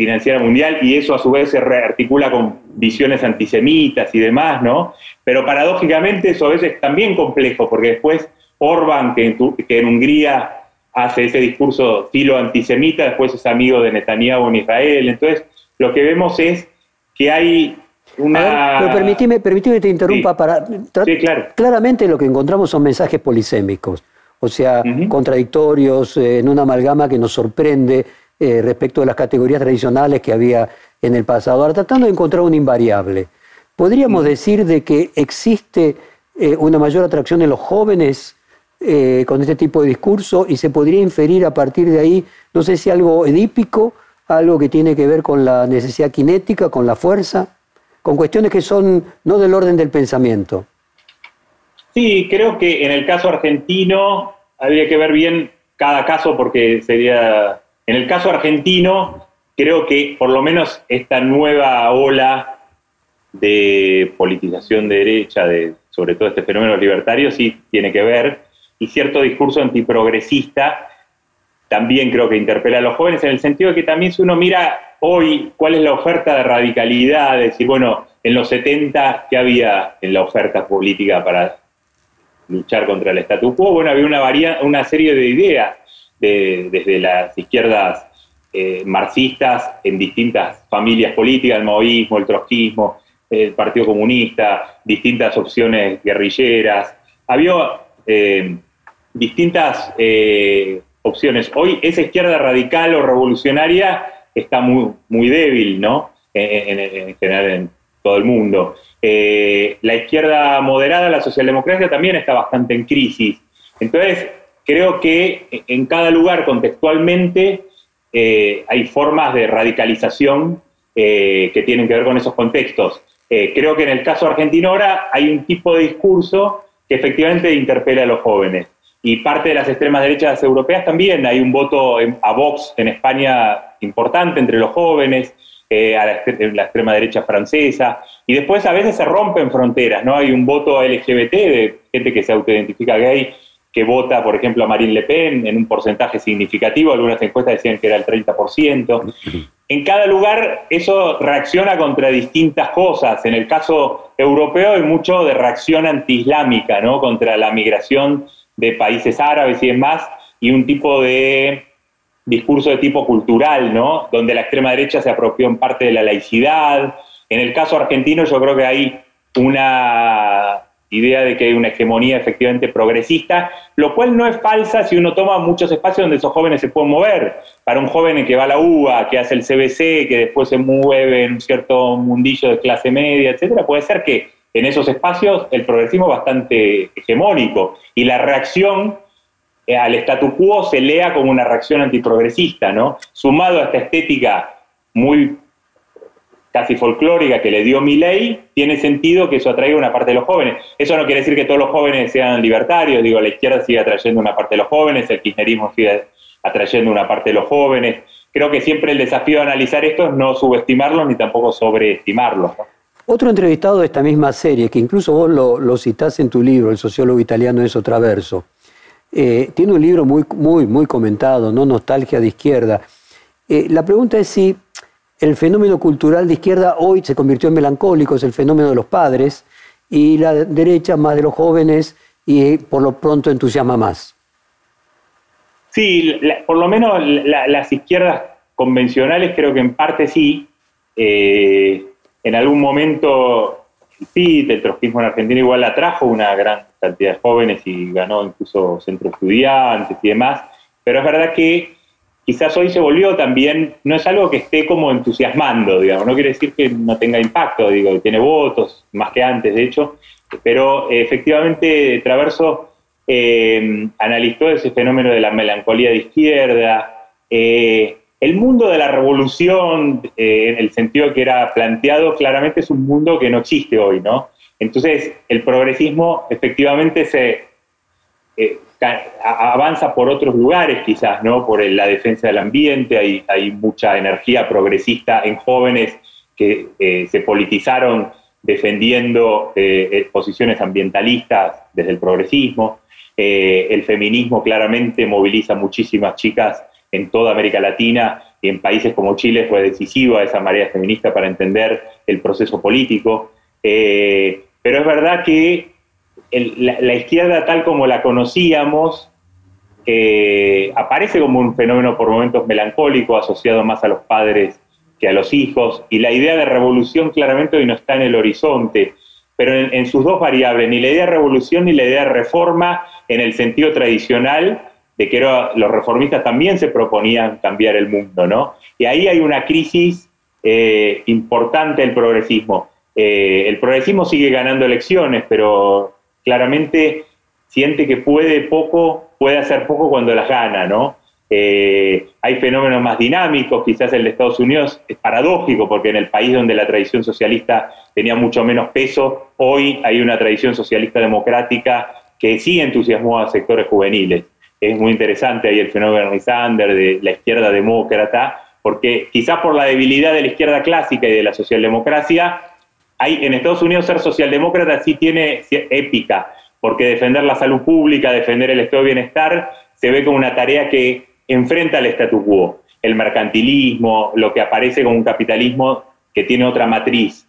Financiera mundial, y eso a su vez se rearticula con visiones antisemitas y demás, ¿no? Pero paradójicamente eso a veces es también complejo, porque después Orban, que en, que en Hungría hace ese discurso filo antisemita, después es amigo de Netanyahu en Israel. Entonces, lo que vemos es que hay una... pero permíteme, que te interrumpa para... Sí, claro. Claramente lo que encontramos son mensajes polisémicos, o sea, contradictorios, eh, en una amalgama que nos sorprende eh, respecto de las categorías tradicionales que había en el pasado. Ahora, tratando de encontrar un invariable, ¿podríamos decir de que existe eh, una mayor atracción en los jóvenes con este tipo de discurso y se podría inferir a partir de ahí, no sé si algo edípico algo que tiene que ver con la necesidad cinética, con la fuerza, con cuestiones que son no del orden del pensamiento. Sí, creo que en el caso argentino habría que ver bien cada caso porque sería, en el caso argentino, creo que por lo menos esta nueva ola de politización de derecha, de, sobre todo este fenómeno libertario, sí tiene que ver, y cierto discurso antiprogresista también creo que interpela a los jóvenes en el sentido de que también si uno mira hoy cuál es la oferta de radicalidad, decir, bueno, en los 70, ¿qué había en la oferta política para luchar contra el statu quo? Bueno, había una, una serie de ideas desde las izquierdas eh, marxistas en distintas familias políticas, el maoísmo, el trotskismo, el Partido Comunista, distintas opciones guerrilleras. Había eh, distintas eh, opciones. Hoy esa izquierda radical o revolucionaria está muy, muy débil, ¿no? En, general en todo el mundo. La izquierda moderada, la socialdemocracia también está bastante en crisis. Entonces, creo que en cada lugar contextualmente eh, hay formas de radicalización eh, que tienen que ver con esos contextos. creo que en el caso argentino ahora hay un tipo de discurso que efectivamente interpela a los jóvenes y parte de las extremas derechas europeas también. Hay un voto a Vox en España importante entre los jóvenes, eh, a la, extrema derecha francesa, y después a veces se rompen fronteras, ¿no? Hay un voto LGBT de gente que se autoidentifica gay, que vota, por ejemplo, a Marine Le Pen en un porcentaje significativo, algunas encuestas decían que era el 30%. En cada lugar eso reacciona contra distintas cosas. En el caso europeo hay mucho de reacción antiislámica, ¿no? Contra la migración de países árabes y demás, y un tipo de discurso de tipo cultural, ¿no? Donde la extrema derecha se apropió en parte de la laicidad. En el caso argentino yo creo que hay una idea de que hay una hegemonía efectivamente progresista, lo cual no es falsa si uno toma muchos espacios donde esos jóvenes se pueden mover. Para un joven que va a la UBA, que hace el CBC, que después se mueve en un cierto mundillo de clase media, etcétera, puede ser que en esos espacios el progresismo es bastante hegemónico y la reacción eh, al statu quo se lea como una reacción antiprogresista, ¿no? Sumado a esta estética muy casi folclórica que le dio mi ley, tiene sentido que eso atraiga una parte de los jóvenes. Eso no quiere decir que todos los jóvenes sean libertarios, digo, la izquierda sigue atrayendo una parte de los jóvenes, el kirchnerismo sigue atrayendo una parte de los jóvenes. Creo que siempre el desafío de analizar esto es no subestimarlos ni tampoco sobreestimarlos. Otro entrevistado de esta misma serie, que incluso vos lo, lo citás en tu libro, El sociólogo italiano es Traverso, eh, tiene un libro muy, muy, muy comentado, ¿no? Nostalgia de izquierda. Eh, la pregunta es si el fenómeno cultural de izquierda hoy se convirtió en melancólico, es el fenómeno de los padres, y la derecha más de los jóvenes y por lo pronto entusiasma más. Sí, por lo menos las izquierdas convencionales creo que en parte sí. Eh, en algún momento el PIT, el trotskismo en Argentina igual atrajo una gran cantidad de jóvenes y ganó incluso centro estudiantes y demás, pero es verdad que quizás hoy se volvió también, no es algo que esté como entusiasmando, digamos, no quiere decir que no tenga impacto, digo, tiene votos, más que antes, de hecho, pero efectivamente Traverso eh, analizó ese fenómeno de la melancolía de izquierda, eh, el mundo de la revolución, eh, en el sentido que era planteado, claramente es un mundo que no existe hoy, ¿no? Entonces, el progresismo efectivamente se eh, avanza por otros lugares, quizás, ¿no? Por la defensa del ambiente, hay, mucha energía progresista en jóvenes que eh, se politizaron defendiendo posiciones ambientalistas desde el progresismo. el feminismo claramente moviliza muchísimas chicas en toda América Latina y en países como Chile fue decisiva esa marea feminista para entender el proceso político. Eh, pero es verdad que la, izquierda tal como la conocíamos aparece como un fenómeno por momentos melancólico, asociado más a los padres que a los hijos, y la idea de revolución claramente hoy no está en el horizonte, pero en, sus dos variables, ni la idea de revolución ni la idea de reforma en el sentido tradicional, de que los reformistas también se proponían cambiar el mundo, ¿no? Y ahí hay una crisis eh, importante del progresismo. Eh, el progresismo sigue ganando elecciones, pero claramente siente que puede poco, puede hacer poco cuando las gana, ¿no? Eh, hay fenómenos más dinámicos, quizás el de Estados Unidos es paradójico, porque en el país donde la tradición socialista tenía mucho menos peso, hoy hay una tradición socialista democrática que sí entusiasmó a sectores juveniles es muy interesante ahí el fenómeno de Sander, de la izquierda demócrata, porque quizás por la debilidad de la izquierda clásica y de la socialdemocracia, hay, en Estados Unidos ser socialdemócrata sí tiene épica, porque defender la salud pública, defender el estado de bienestar, se ve como una tarea que enfrenta al statu quo, el mercantilismo, lo que aparece como un capitalismo que tiene otra matriz.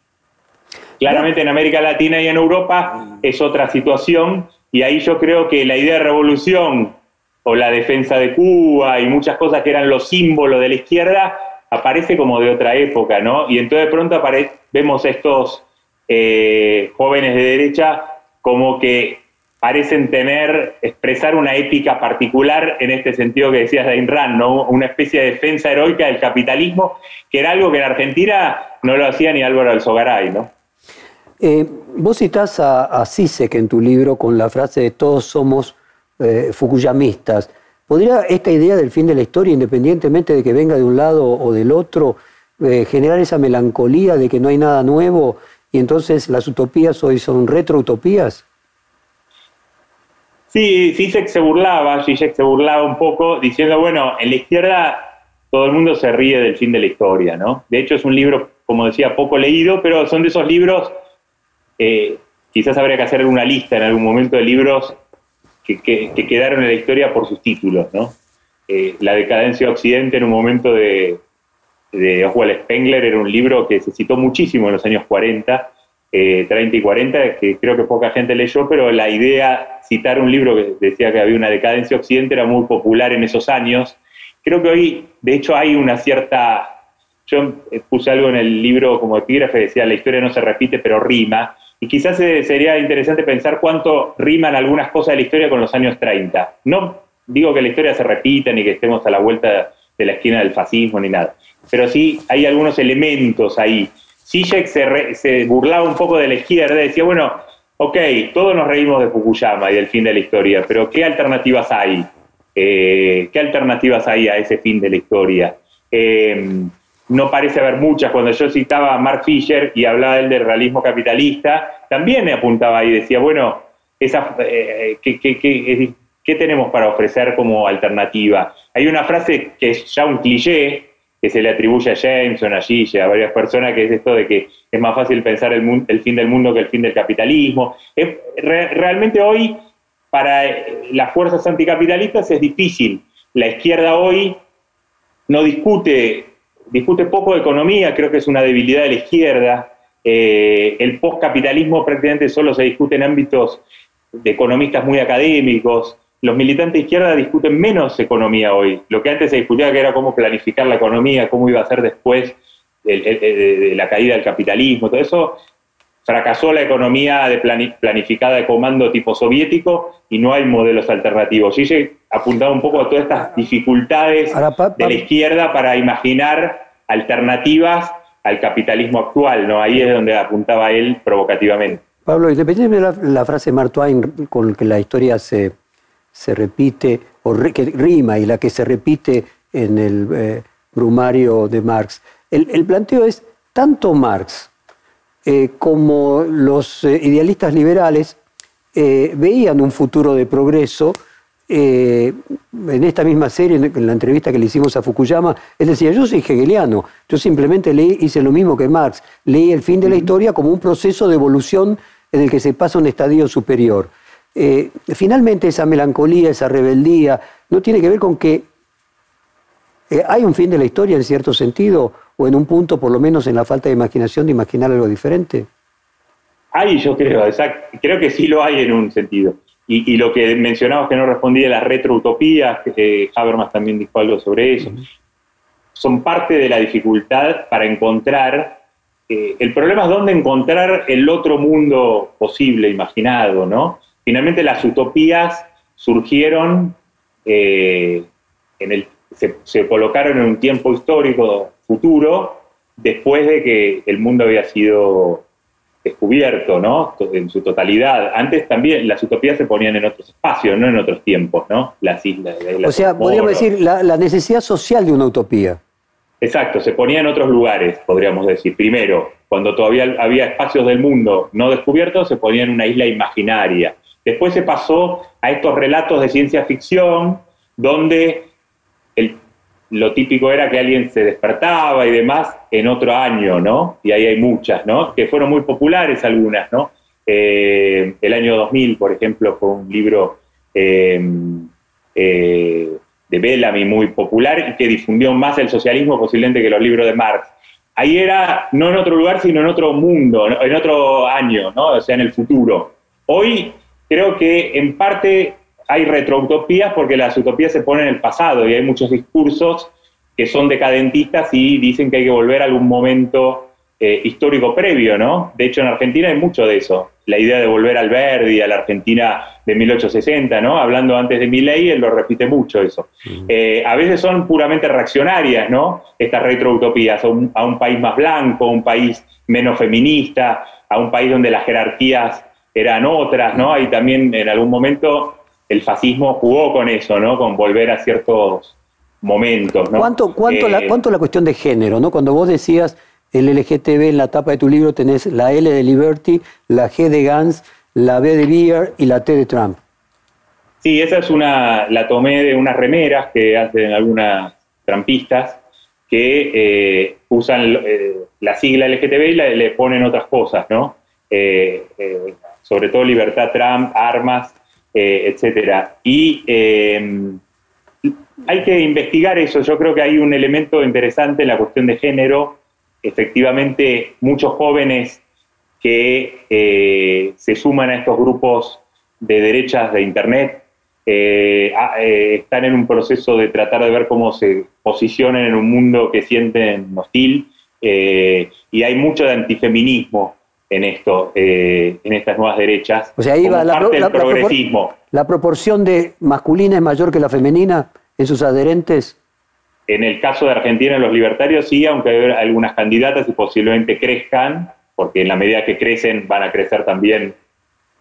Claramente en América Latina y en Europa es otra situación, y ahí yo creo que la idea de revolución o la defensa de Cuba y muchas cosas que eran los símbolos de la izquierda, aparece como de otra época, ¿no? Y entonces de pronto vemos estos eh, jóvenes de derecha como que parecen tener, expresar una épica particular en este sentido que decías de Ayn Rand, ¿no? Una especie de defensa heroica del capitalismo, que era algo que en Argentina no lo hacía ni Álvaro Alzogaray, ¿no? Eh, vos citás a, a Sisek en tu libro con la frase de todos somos eh, fukuyamistas. ¿Podría esta idea del fin de la historia, independientemente de que venga de un lado o del otro, eh, generar esa melancolía de que no hay nada nuevo y entonces las utopías hoy son retroutopías? Sí, Zizek se burlaba, Zizek se burlaba un poco diciendo, bueno, en la izquierda todo el mundo se ríe del fin de la historia, ¿no? De hecho es un libro, como decía, poco leído, pero son de esos libros, eh, quizás habría que hacer una lista en algún momento de libros que, quedaron en la historia por sus títulos, ¿no? Eh, la decadencia de Occidente en un momento de, de Oswald Spengler era un libro que se citó muchísimo en los años 40, 30 eh, y 40, que creo que poca gente leyó, pero la idea, citar un libro que decía que había una decadencia Occidente era muy popular en esos años. Creo que hoy, de hecho, hay una cierta... Yo puse algo en el libro como epígrafe, decía, la historia no se repite, pero rima. Y quizás sería interesante pensar cuánto riman algunas cosas de la historia con los años 30. No digo que la historia se repita ni que estemos a la vuelta de la esquina del fascismo ni nada, pero sí hay algunos elementos ahí. Zizek se, se burlaba un poco de la izquierda, decía, bueno, ok, todos nos reímos de Fukuyama y del fin de la historia, pero ¿qué alternativas hay? Eh, ¿Qué alternativas hay a ese fin de la historia? Eh, no parece haber muchas. Cuando yo citaba a Mark Fisher y hablaba él del realismo capitalista, también me apuntaba ahí, decía, bueno, esa, eh, ¿qué, tenemos para ofrecer como alternativa? Hay una frase que es ya un cliché, que se le atribuye a Jameson, a Gille, a varias personas, que es esto de que es más fácil pensar el, el fin del mundo que el fin del capitalismo. realmente hoy, para las fuerzas anticapitalistas es difícil. La izquierda hoy no discute, discute poco de economía, creo que es una debilidad de la izquierda. Eh, el postcapitalismo prácticamente solo se discute en ámbitos de economistas muy académicos. Los militantes de izquierda discuten menos economía hoy. Lo que antes se discutía que era cómo planificar la economía, cómo iba a ser después de la caída del capitalismo, todo eso fracasó la economía de planificada de comando tipo soviético y no hay modelos alternativos. Gille apuntaba un poco a todas estas dificultades de la izquierda para imaginar alternativas al capitalismo actual, ¿no? Ahí es donde apuntaba él provocativamente. Pablo, independientemente de la, frase de Mark Twain con que la historia se, se repite, o que rima y la que se repite en el eh, brumario de Marx, el, el planteo es tanto Marx eh, como los eh, idealistas liberales eh, veían un futuro de progreso. En esta misma serie, en la entrevista que le hicimos a Fukuyama, él decía, yo soy hegeliano, yo simplemente leí, hice lo mismo que Marx, leí el fin de la historia como un proceso de evolución en el que se pasa a un estadio superior. finalmente esa melancolía, esa rebeldía, no tiene que ver con que hay un fin de la historia en cierto sentido, o en un punto, por lo menos en la falta de imaginación, de imaginar algo diferente? Hay, yo creo, exacto. creo que sí lo hay en un sentido. Y, lo que mencionabas que no respondía a las retroutopías, que Habermas también dijo algo sobre eso, son parte de la dificultad para encontrar. Eh, el problema es dónde encontrar el otro mundo posible, imaginado, ¿no? Finalmente las utopías surgieron eh, en el se, colocaron en un tiempo histórico futuro después de que el mundo había sido descubierto, ¿no? En su totalidad. Antes también las utopías se ponían en otros espacios, no en otros tiempos, ¿no? Las islas. o sea, podríamos decir la, necesidad social de una utopía. Exacto, se ponía en otros lugares, podríamos decir. Primero, cuando todavía había espacios del mundo no descubiertos, se ponía en una isla imaginaria. Después se pasó a estos relatos de ciencia ficción, donde lo típico era que alguien se despertaba y demás en otro año, ¿no? Y ahí hay muchas, ¿no? Que fueron muy populares algunas, ¿no? Eh, el año 2000, por ejemplo, fue un libro em, eh, de Bellamy muy popular y que difundió más el socialismo posiblemente que los libros de Marx. Ahí era no en otro lugar, sino en otro mundo, en otro año, ¿no? O sea, en el futuro. Hoy creo que en parte hay retroutopías porque las utopías se ponen en el pasado y hay muchos discursos que son decadentistas y dicen que hay que volver a algún momento eh, histórico previo, ¿no? De hecho, en Argentina hay mucho de eso. La idea de volver al Verdi, a la Argentina de 1860, ¿no? Hablando antes de ley, él lo repite mucho eso. Eh, a veces son puramente reaccionarias, ¿no? Estas retroutopías, a un, a un país más blanco, a un país menos feminista, a un país donde las jerarquías eran otras, ¿no? Y también en algún momento el fascismo jugó con eso, ¿no? Con volver a ciertos momentos, ¿no? ¿Cuánto, cuánto, la, eh, cuánto la cuestión de género, ¿no? Cuando vos decías el LGTB en la tapa de tu libro tenés la L de Liberty, la G de Gans, la B de Beer y la T de Trump. Sí, esa es una, la tomé de unas remeras que hacen algunas trampistas que eh, usan eh, la sigla LGTB y le ponen otras cosas, ¿no? sobre todo libertad Trump, armas, eh, etcétera. Y em, hay que investigar eso. Yo creo que hay un elemento interesante en la cuestión de género. Efectivamente, muchos jóvenes que eh, se suman a estos grupos de derechas de Internet eh, están en un proceso de tratar de ver cómo se posicionan en un mundo que sienten hostil y hay mucho de antifeminismo en esto, eh, en estas nuevas derechas. O sea, ahí va la, parte del progresismo. La proporción de masculina es mayor que la femenina en sus adherentes. En el caso de Argentina, los libertarios sí, aunque hay algunas candidatas y posiblemente crezcan, porque en la medida que crecen van a crecer también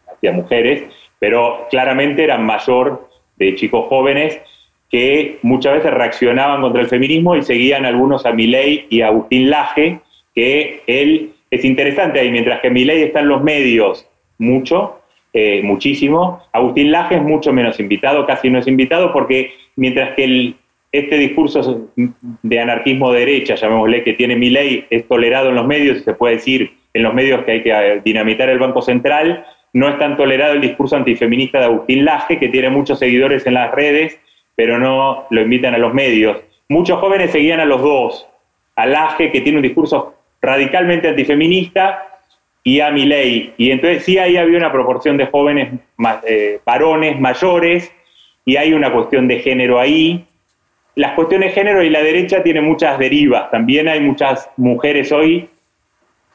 hacia mujeres, pero claramente eran mayor de chicos jóvenes que muchas veces reaccionaban contra el feminismo y seguían algunos a Milei y a Agustín Laje, que él es interesante ahí, mientras que Milei está en los medios mucho, eh, muchísimo, Agustín Laje es mucho menos invitado, casi no es invitado, porque mientras que este discurso de anarquismo derecha, llamémosle, que tiene Milei, es tolerado en los medios, y se puede decir en los medios que hay que eh, dinamitar el Banco Central, no es tan tolerado el discurso antifeminista de Agustín Laje, que tiene muchos seguidores en las redes pero no lo invitan a los medios. Muchos jóvenes seguían a los dos, a Laje, que tiene un discurso radicalmente antifeminista, y a Milei. Y entonces sí ahí había una proporción de jóvenes eh, varones mayores, y hay una cuestión de género ahí. Las cuestiones de género y la derecha tienen muchas derivas. También hay muchas mujeres hoy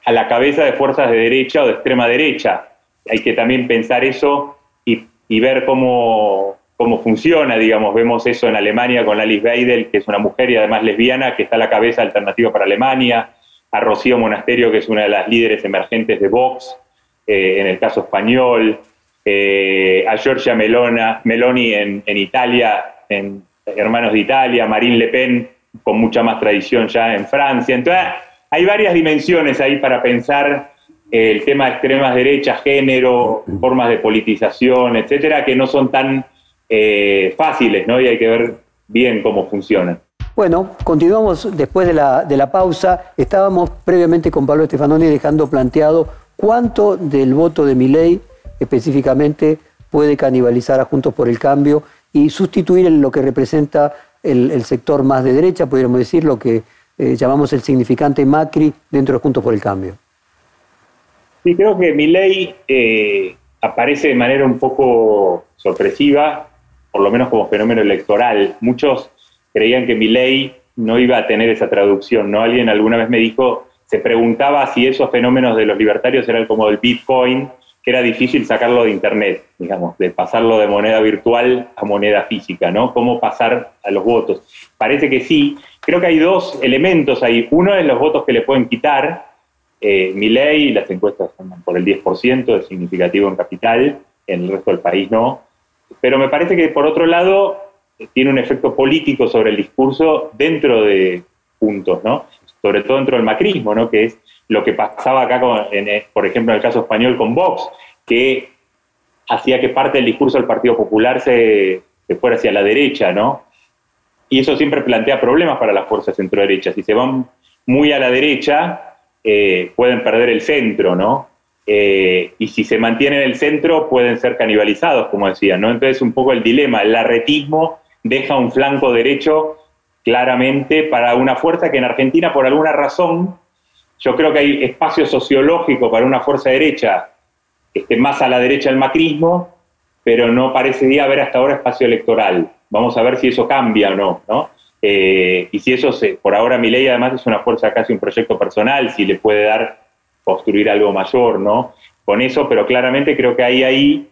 a la cabeza de fuerzas de derecha o de extrema derecha. Hay que también pensar eso y ver cómo, cómo funciona, digamos, vemos eso en Alemania con Alice Weidel, que es una mujer y además lesbiana, que está a la cabeza Alternativa para Alemania, a Rocío Monasterio, que es una de las líderes emergentes de Vox, eh, en el caso español, eh, a Giorgia Melona, Meloni en, Italia, en Hermanos de Italia, Marine Le Pen, con mucha más tradición ya en Francia. Entonces, hay varias dimensiones ahí para pensar el tema de extremas derechas, género, formas de politización, etcétera, que no son tan eh, fáciles, ¿no? Y hay que ver bien cómo funcionan. Bueno, continuamos después de la, de la pausa. Estábamos previamente con Pablo Estefanoni dejando planteado cuánto del voto de mi ley específicamente puede canibalizar a Juntos por el Cambio y sustituir lo que representa el, sector más de derecha, podríamos decir, lo que eh, llamamos el significante Macri dentro de Juntos por el Cambio. Sí, creo que mi ley eh, aparece de manera un poco sorpresiva por lo menos como fenómeno electoral. Muchos creían que mi ley no iba a tener esa traducción, ¿no? Alguien alguna vez me dijo, se preguntaba si esos fenómenos de los libertarios eran como el Bitcoin, que era difícil sacarlo de Internet, digamos, de pasarlo de moneda virtual a moneda física, ¿no? ¿Cómo pasar a los votos? Parece que sí. Creo que hay dos elementos ahí. Uno es los votos que le pueden quitar. Eh, mi ley, las encuestas son por el 10%, es significativo en capital, en el resto del país no. Pero me parece que, por otro lado, tiene un efecto político sobre el discurso dentro de puntos, ¿no? Sobre todo dentro del macrismo, ¿no? Que es lo que pasaba acá, eh, por ejemplo, en el caso español con Vox, que hacía que parte del discurso del Partido Popular se, fuera hacia la derecha, ¿no? Y eso siempre plantea problemas para las fuerzas centro-derechas. Si se van muy a la derecha, eh, pueden perder el centro, ¿no? Eh, y si se mantiene en el centro pueden ser canibalizados, como decía, ¿no? Entonces un poco el dilema, el arretismo deja un flanco derecho claramente para una fuerza que en Argentina por alguna razón, yo creo que hay espacio sociológico para una fuerza derecha esté más a la derecha del macrismo, pero no parecería haber hasta ahora espacio electoral. Vamos a ver si eso cambia o no, ¿no? Eh, y si eso, se, por ahora mi ley además es una fuerza casi un proyecto personal, si le puede dar construir algo mayor, ¿no? Con eso, pero claramente creo que hay ahí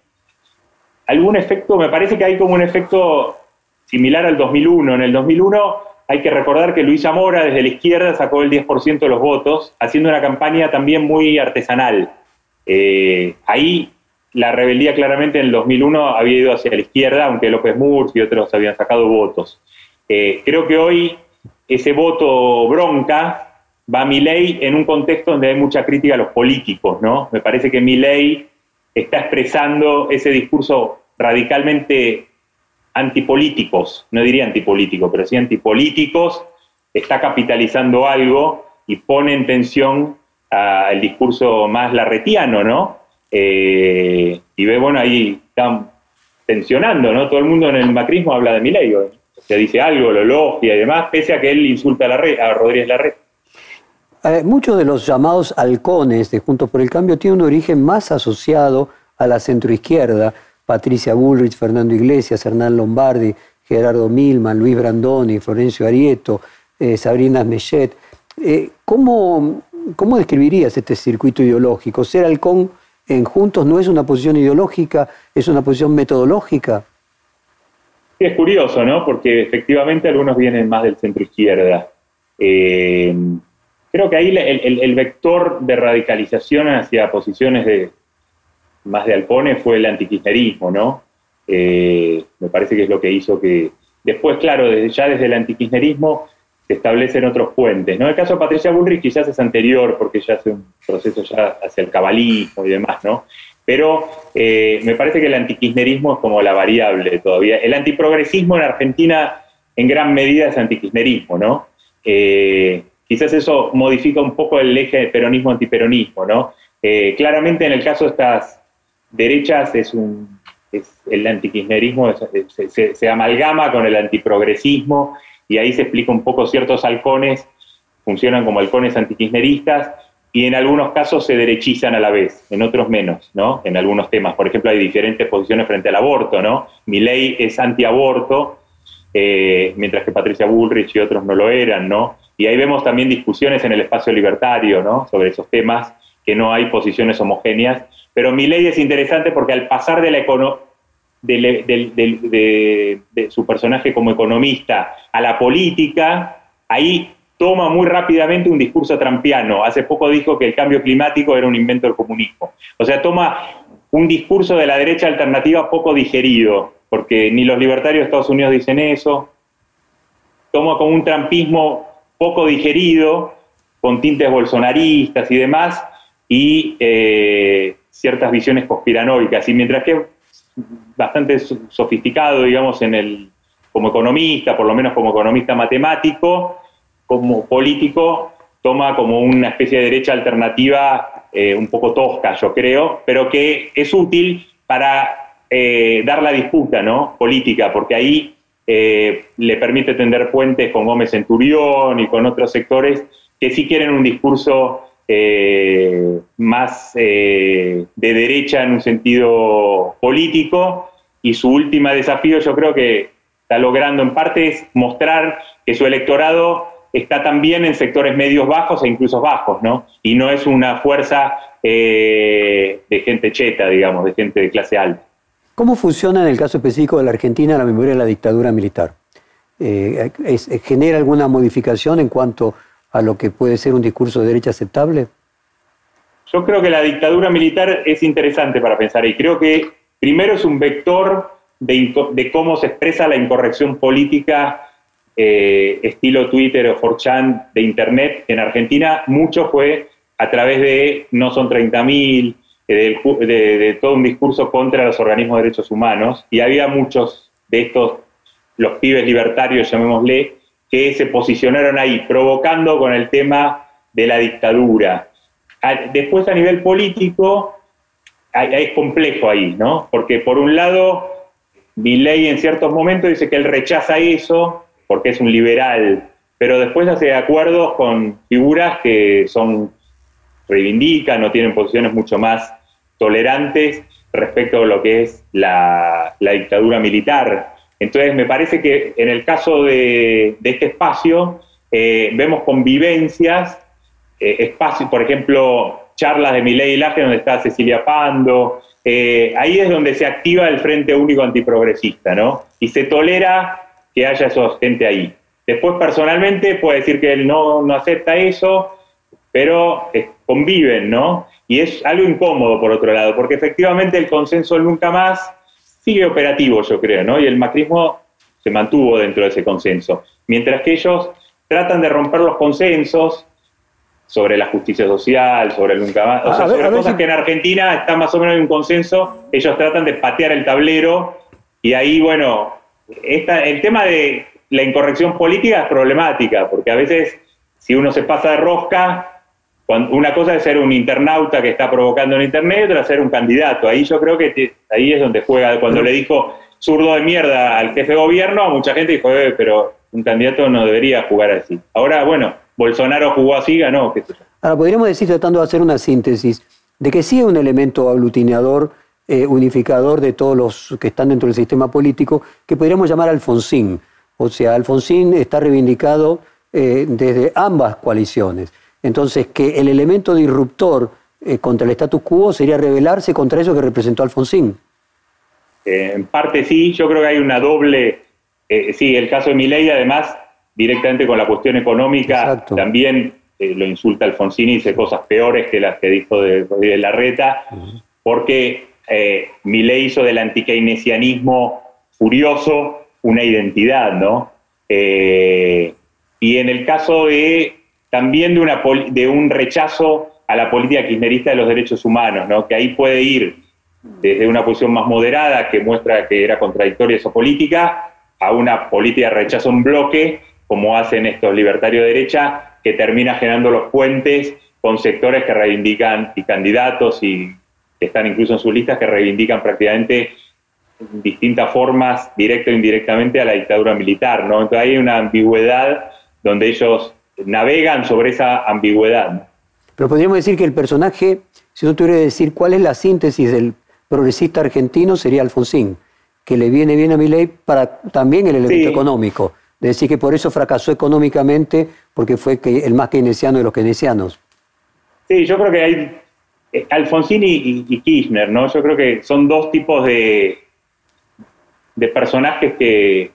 algún efecto, me parece que hay como un efecto similar al 2001. En el 2001 hay que recordar que Luis Zamora desde la izquierda sacó el 10% de los votos, haciendo una campaña también muy artesanal. Eh, ahí la rebeldía claramente en el 2001 había ido hacia la izquierda, aunque López Murphy y otros habían sacado votos. Eh, creo que hoy ese voto bronca va mi ley en un contexto donde hay mucha crítica a los políticos, ¿no? Me parece que mi ley está expresando ese discurso radicalmente antipolíticos, no diría antipolítico, pero sí antipolíticos, está capitalizando algo y pone en tensión al discurso más larretiano, ¿no? Eh, y ve, bueno, ahí están tensionando, ¿no? Todo el mundo en el macrismo habla de mi ley, o sea, dice algo, lo elogia y demás, pese a que él insulta a, la a Rodríguez Larreta. Eh, muchos de los llamados halcones de Juntos por el Cambio tienen un origen más asociado a la centroizquierda. Patricia Bullrich, Fernando Iglesias, Hernán Lombardi, Gerardo Milman, Luis Brandoni, Florencio Arieto, eh, Sabrina Mechet. Eh, ¿cómo, ¿Cómo describirías este circuito ideológico? ¿Ser halcón en Juntos no es una posición ideológica, es una posición metodológica? es curioso, ¿no? Porque efectivamente algunos vienen más del centro izquierda. Eh, creo que ahí el, vector de radicalización hacia posiciones de más de halcones fue el antikirchnerismo, ¿no? Eh, me parece que es lo que hizo que después, claro, desde, ya desde el antikirchnerismo se establecen otros puentes. ¿no? El caso de Patricia Bullrich quizás es anterior, porque ya hace un proceso ya hacia el cabalismo y demás, ¿no? Pero eh, me parece que el antikirchnerismo es como la variable todavía. El antiprogresismo en Argentina en gran medida es antikirchnerismo, ¿no? Eh, quizás eso modifica un poco el eje de peronismo-antiperonismo, ¿no? Claramente en el caso de estas derechas es un, el antikirchnerismo se, se, amalgama con el antiprogresismo y ahí se explica un poco ciertos halcones, funcionan como halcones antikirchneristas y en algunos casos se derechizan a la vez, en otros menos, ¿no? En algunos temas. Por ejemplo, hay diferentes posiciones frente al aborto, ¿no? Mi ley es antiaborto, eh, mientras que Patricia Bullrich y otros no lo eran, ¿no? Y ahí vemos también discusiones en el espacio libertario, ¿no? Sobre esos temas, que no hay posiciones homogéneas. Pero mi ley es interesante porque al pasar de la su personaje como economista a la política, ahí toma muy rápidamente un discurso trampiano. Hace poco dijo que el cambio climático era un invento del comunismo. O sea, toma un discurso de la derecha alternativa poco digerido, porque ni los libertarios de Estados Unidos dicen eso. Toma como un trampismo poco digerido, con tintes bolsonaristas y demás, y eh, ciertas visiones conspiranoicas. Y mientras que es bastante sofisticado, digamos, en el, como economista, por lo menos como economista matemático, como político toma como una especie de derecha alternativa eh, un poco tosca, yo creo, pero que es útil para eh, dar la disputa ¿no? política, porque ahí eh, le permite tender puentes con Gómez Centurión y con otros sectores que sí quieren un discurso más de derecha en un sentido político, y su último desafío yo creo que está logrando en parte es mostrar que su electorado está también en sectores medios bajos e incluso bajos, ¿no? Y no es una fuerza eh, de gente cheta, digamos, de gente de clase alta. ¿Cómo funciona en el caso específico de la Argentina la memoria de la dictadura militar? Eh, ¿Genera alguna modificación en cuanto a lo que puede ser un discurso de derecha aceptable? Yo creo que la dictadura militar es interesante para pensar y creo que primero es un vector de, de cómo se expresa la incorrección política eh, estilo Twitter o 4chan de Internet en Argentina, mucho fue a través de No son 30.000, eh, de, de, todo un discurso contra los organismos de derechos humanos, y había muchos de estos, los pibes libertarios, llamémosle, que se posicionaron ahí, provocando con el tema de la dictadura. Después a nivel político, es complejo ahí, ¿no? Porque por un lado, mi ley en ciertos momentos dice que él rechaza eso, porque es un liberal, pero después hace acuerdos con figuras que son, reivindican o tienen posiciones mucho más tolerantes respecto a lo que es la, dictadura militar. Entonces, me parece que en el caso de, este espacio, eh, vemos convivencias, eh, espacios, por ejemplo, charlas de Milei y Laje, donde está Cecilia Pando, eh, ahí es donde se activa el Frente Único Antiprogresista, ¿no? Y se tolera que haya esa gente ahí. Después, personalmente, puede decir que él no, acepta eso, pero conviven, ¿no? Y es algo incómodo, por otro lado, porque efectivamente el consenso nunca más sigue operativo, yo creo, ¿no? Y el macrismo se mantuvo dentro de ese consenso. Mientras que ellos tratan de romper los consensos sobre la justicia social, sobre el nunca más, o sea, sobre cosas que en Argentina está más o menos en un consenso, ellos tratan de patear el tablero y ahí, bueno, el tema de la incorrección política es problemática, porque a veces si uno se pasa de rosca, una cosa es ser un internauta que está provocando en Internet y otra ser un candidato. Ahí yo creo que ahí es donde juega, cuando le dijo zurdo de mierda al jefe de gobierno, mucha gente dijo, eh, pero un candidato no debería jugar así. Ahora, bueno, Bolsonaro jugó así, ganó. Ahora, podríamos decir, tratando de hacer una síntesis, de que sí es un elemento aglutinador eh, unificador de todos los que están dentro del sistema político, que podríamos llamar Alfonsín. O sea, Alfonsín está reivindicado eh, desde ambas coaliciones. Entonces, que el elemento disruptor eh, contra el status quo sería rebelarse contra eso que representó Alfonsín. en parte sí, yo creo que hay una doble, sí, el caso de Milei además, directamente con la cuestión económica, también lo insulta Alfonsín y dice cosas peores que las que dijo de, de Larreta, porque eh, Milei hizo del antikeynesianismo furioso una identidad, ¿no? Eh, y en el caso de también de, un rechazo a la política kirchnerista de los derechos humanos, ¿no? que ahí puede ir desde una posición más moderada que muestra que era contradictoria esa política, a una política de rechazo en bloque, como hacen estos libertarios de derecha, que termina generando los puentes con sectores que reivindican, y candidatos y están incluso en sus listas, que reivindican prácticamente distintas formas, directa o indirectamente, a la dictadura militar. ¿no? Entonces hay una ambigüedad donde ellos navegan sobre esa ambigüedad. Pero podríamos decir que el personaje, si uno tuviera que decir cuál es la síntesis del progresista argentino, sería Alfonsín, que le viene bien a mi ley para también el elemento económico. De decir que por eso fracasó económicamente, porque fue el más keynesiano de los keynesianos. Sí, yo creo que hay eh, Alfonsín y, Kirchner, ¿no? Yo creo que son dos tipos de, de personajes que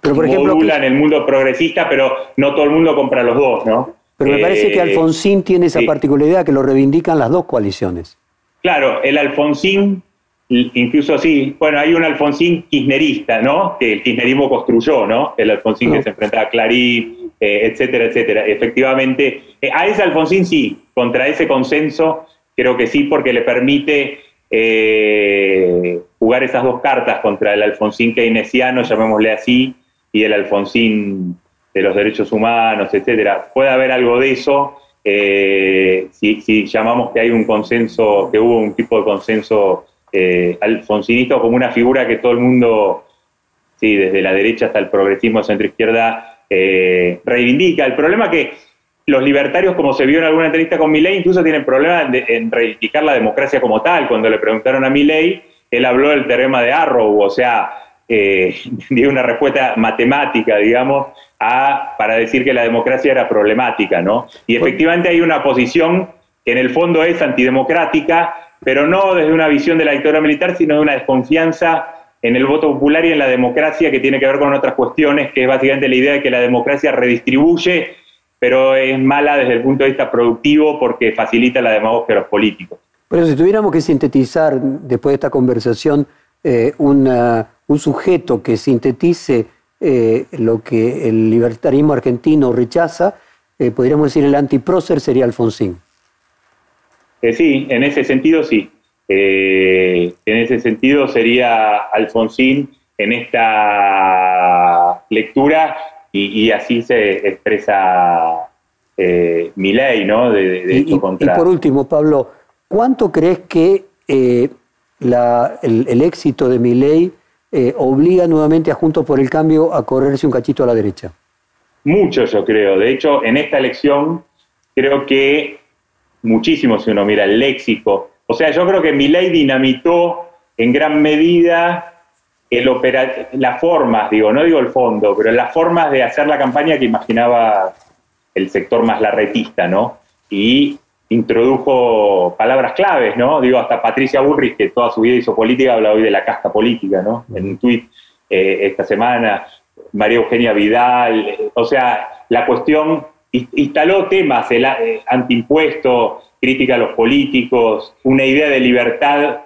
pero por ejemplo, modulan el mundo progresista, pero no todo el mundo compra los dos, ¿no? Pero me parece que eh, Alfonsín tiene esa particularidad que lo reivindican las dos coaliciones. Claro, el Alfonsín, incluso sí, bueno, hay un Alfonsín kirchnerista, ¿no? Que el kirchnerismo construyó, ¿no? El Alfonsín que se enfrentaba a Clarín, eh, etcétera, etcétera. Efectivamente, eh, a ese Alfonsín sí, contra ese consenso, creo que sí, porque le permite jugar esas dos cartas contra el Alfonsín keynesiano, llamémosle así, y el Alfonsín de los derechos humanos, etcétera. Puede haber algo de eso eh, si, llamamos que hay un consenso, que hubo un tipo de consenso eh, alfonsinista como una figura que todo el mundo, sí, desde la derecha hasta el progresismo centro-izquierda, eh, reivindica. El problema es que los libertarios, como se vio en alguna entrevista con Milley, incluso tienen problemas en, reivindicar la democracia como tal. Cuando le preguntaron a Milley, él habló del teorema de Arrow, o sea, eh, dio una respuesta matemática, digamos, a, para decir que la democracia era problemática, ¿no? Y efectivamente hay una posición que en el fondo es antidemocrática, pero no desde una visión de la dictadura militar, sino de una desconfianza en el voto popular y en la democracia que tiene que ver con otras cuestiones, que es básicamente la idea de que la democracia redistribuye pero es mala desde el punto de vista productivo porque facilita la demagogia de los políticos. Pero si tuviéramos que sintetizar después de esta conversación eh, un sujeto que sintetice eh, lo que el libertarismo argentino rechaza, eh, podríamos decir el antiprócer sería Alfonsín. sí, en ese sentido sí. en ese sentido sería Alfonsín en esta lectura y, así se expresa eh, mi ley, ¿no? De, y, por último, Pablo, ¿cuánto crees que eh, el, éxito de mi ley eh, obliga nuevamente a Juntos por el Cambio a correrse un cachito a la derecha? Mucho, yo creo. De hecho, en esta elección creo que muchísimo si uno mira el léxico. O sea, yo creo que mi ley dinamitó en gran medida el las formas, digo, no digo el fondo, pero las formas de hacer la campaña que imaginaba el sector más larretista, ¿no? Y introdujo palabras claves, ¿no? Digo, hasta Patricia Burris, que toda su vida hizo política, habla hoy de la casta política, ¿no? En un tuit eh, esta semana, María Eugenia Vidal, o sea, la cuestión instaló temas, el eh, antiimpuesto, crítica a los políticos, una idea de libertad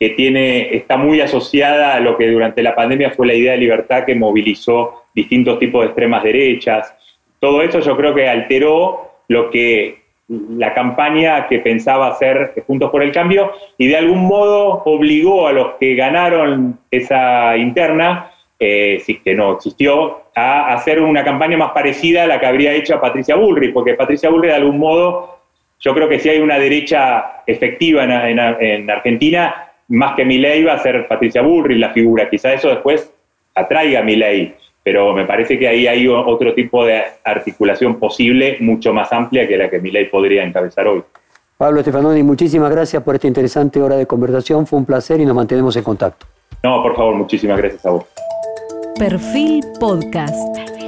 que tiene, está muy asociada a lo que durante la pandemia fue la idea de libertad que movilizó distintos tipos de extremas derechas. Todo eso yo creo que alteró lo que la campaña que pensaba hacer Juntos por el Cambio y de algún modo obligó a los que ganaron esa interna, eh, si que no existió, a hacer una campaña más parecida a la que habría hecho a Patricia Bullrich, porque Patricia Bullrich de algún modo, yo creo que si hay una derecha efectiva en, en Argentina, más que Milei va a ser Patricia Bullrich la figura. Quizá eso después atraiga a Milei, pero me parece que ahí hay otro tipo de articulación posible, mucho más amplia que la que Milei podría encabezar hoy. Pablo Stefanoni, muchísimas gracias por esta interesante hora de conversación. Fue un placer y nos mantenemos en contacto. No, por favor, muchísimas gracias a vos. Perfil Podcast.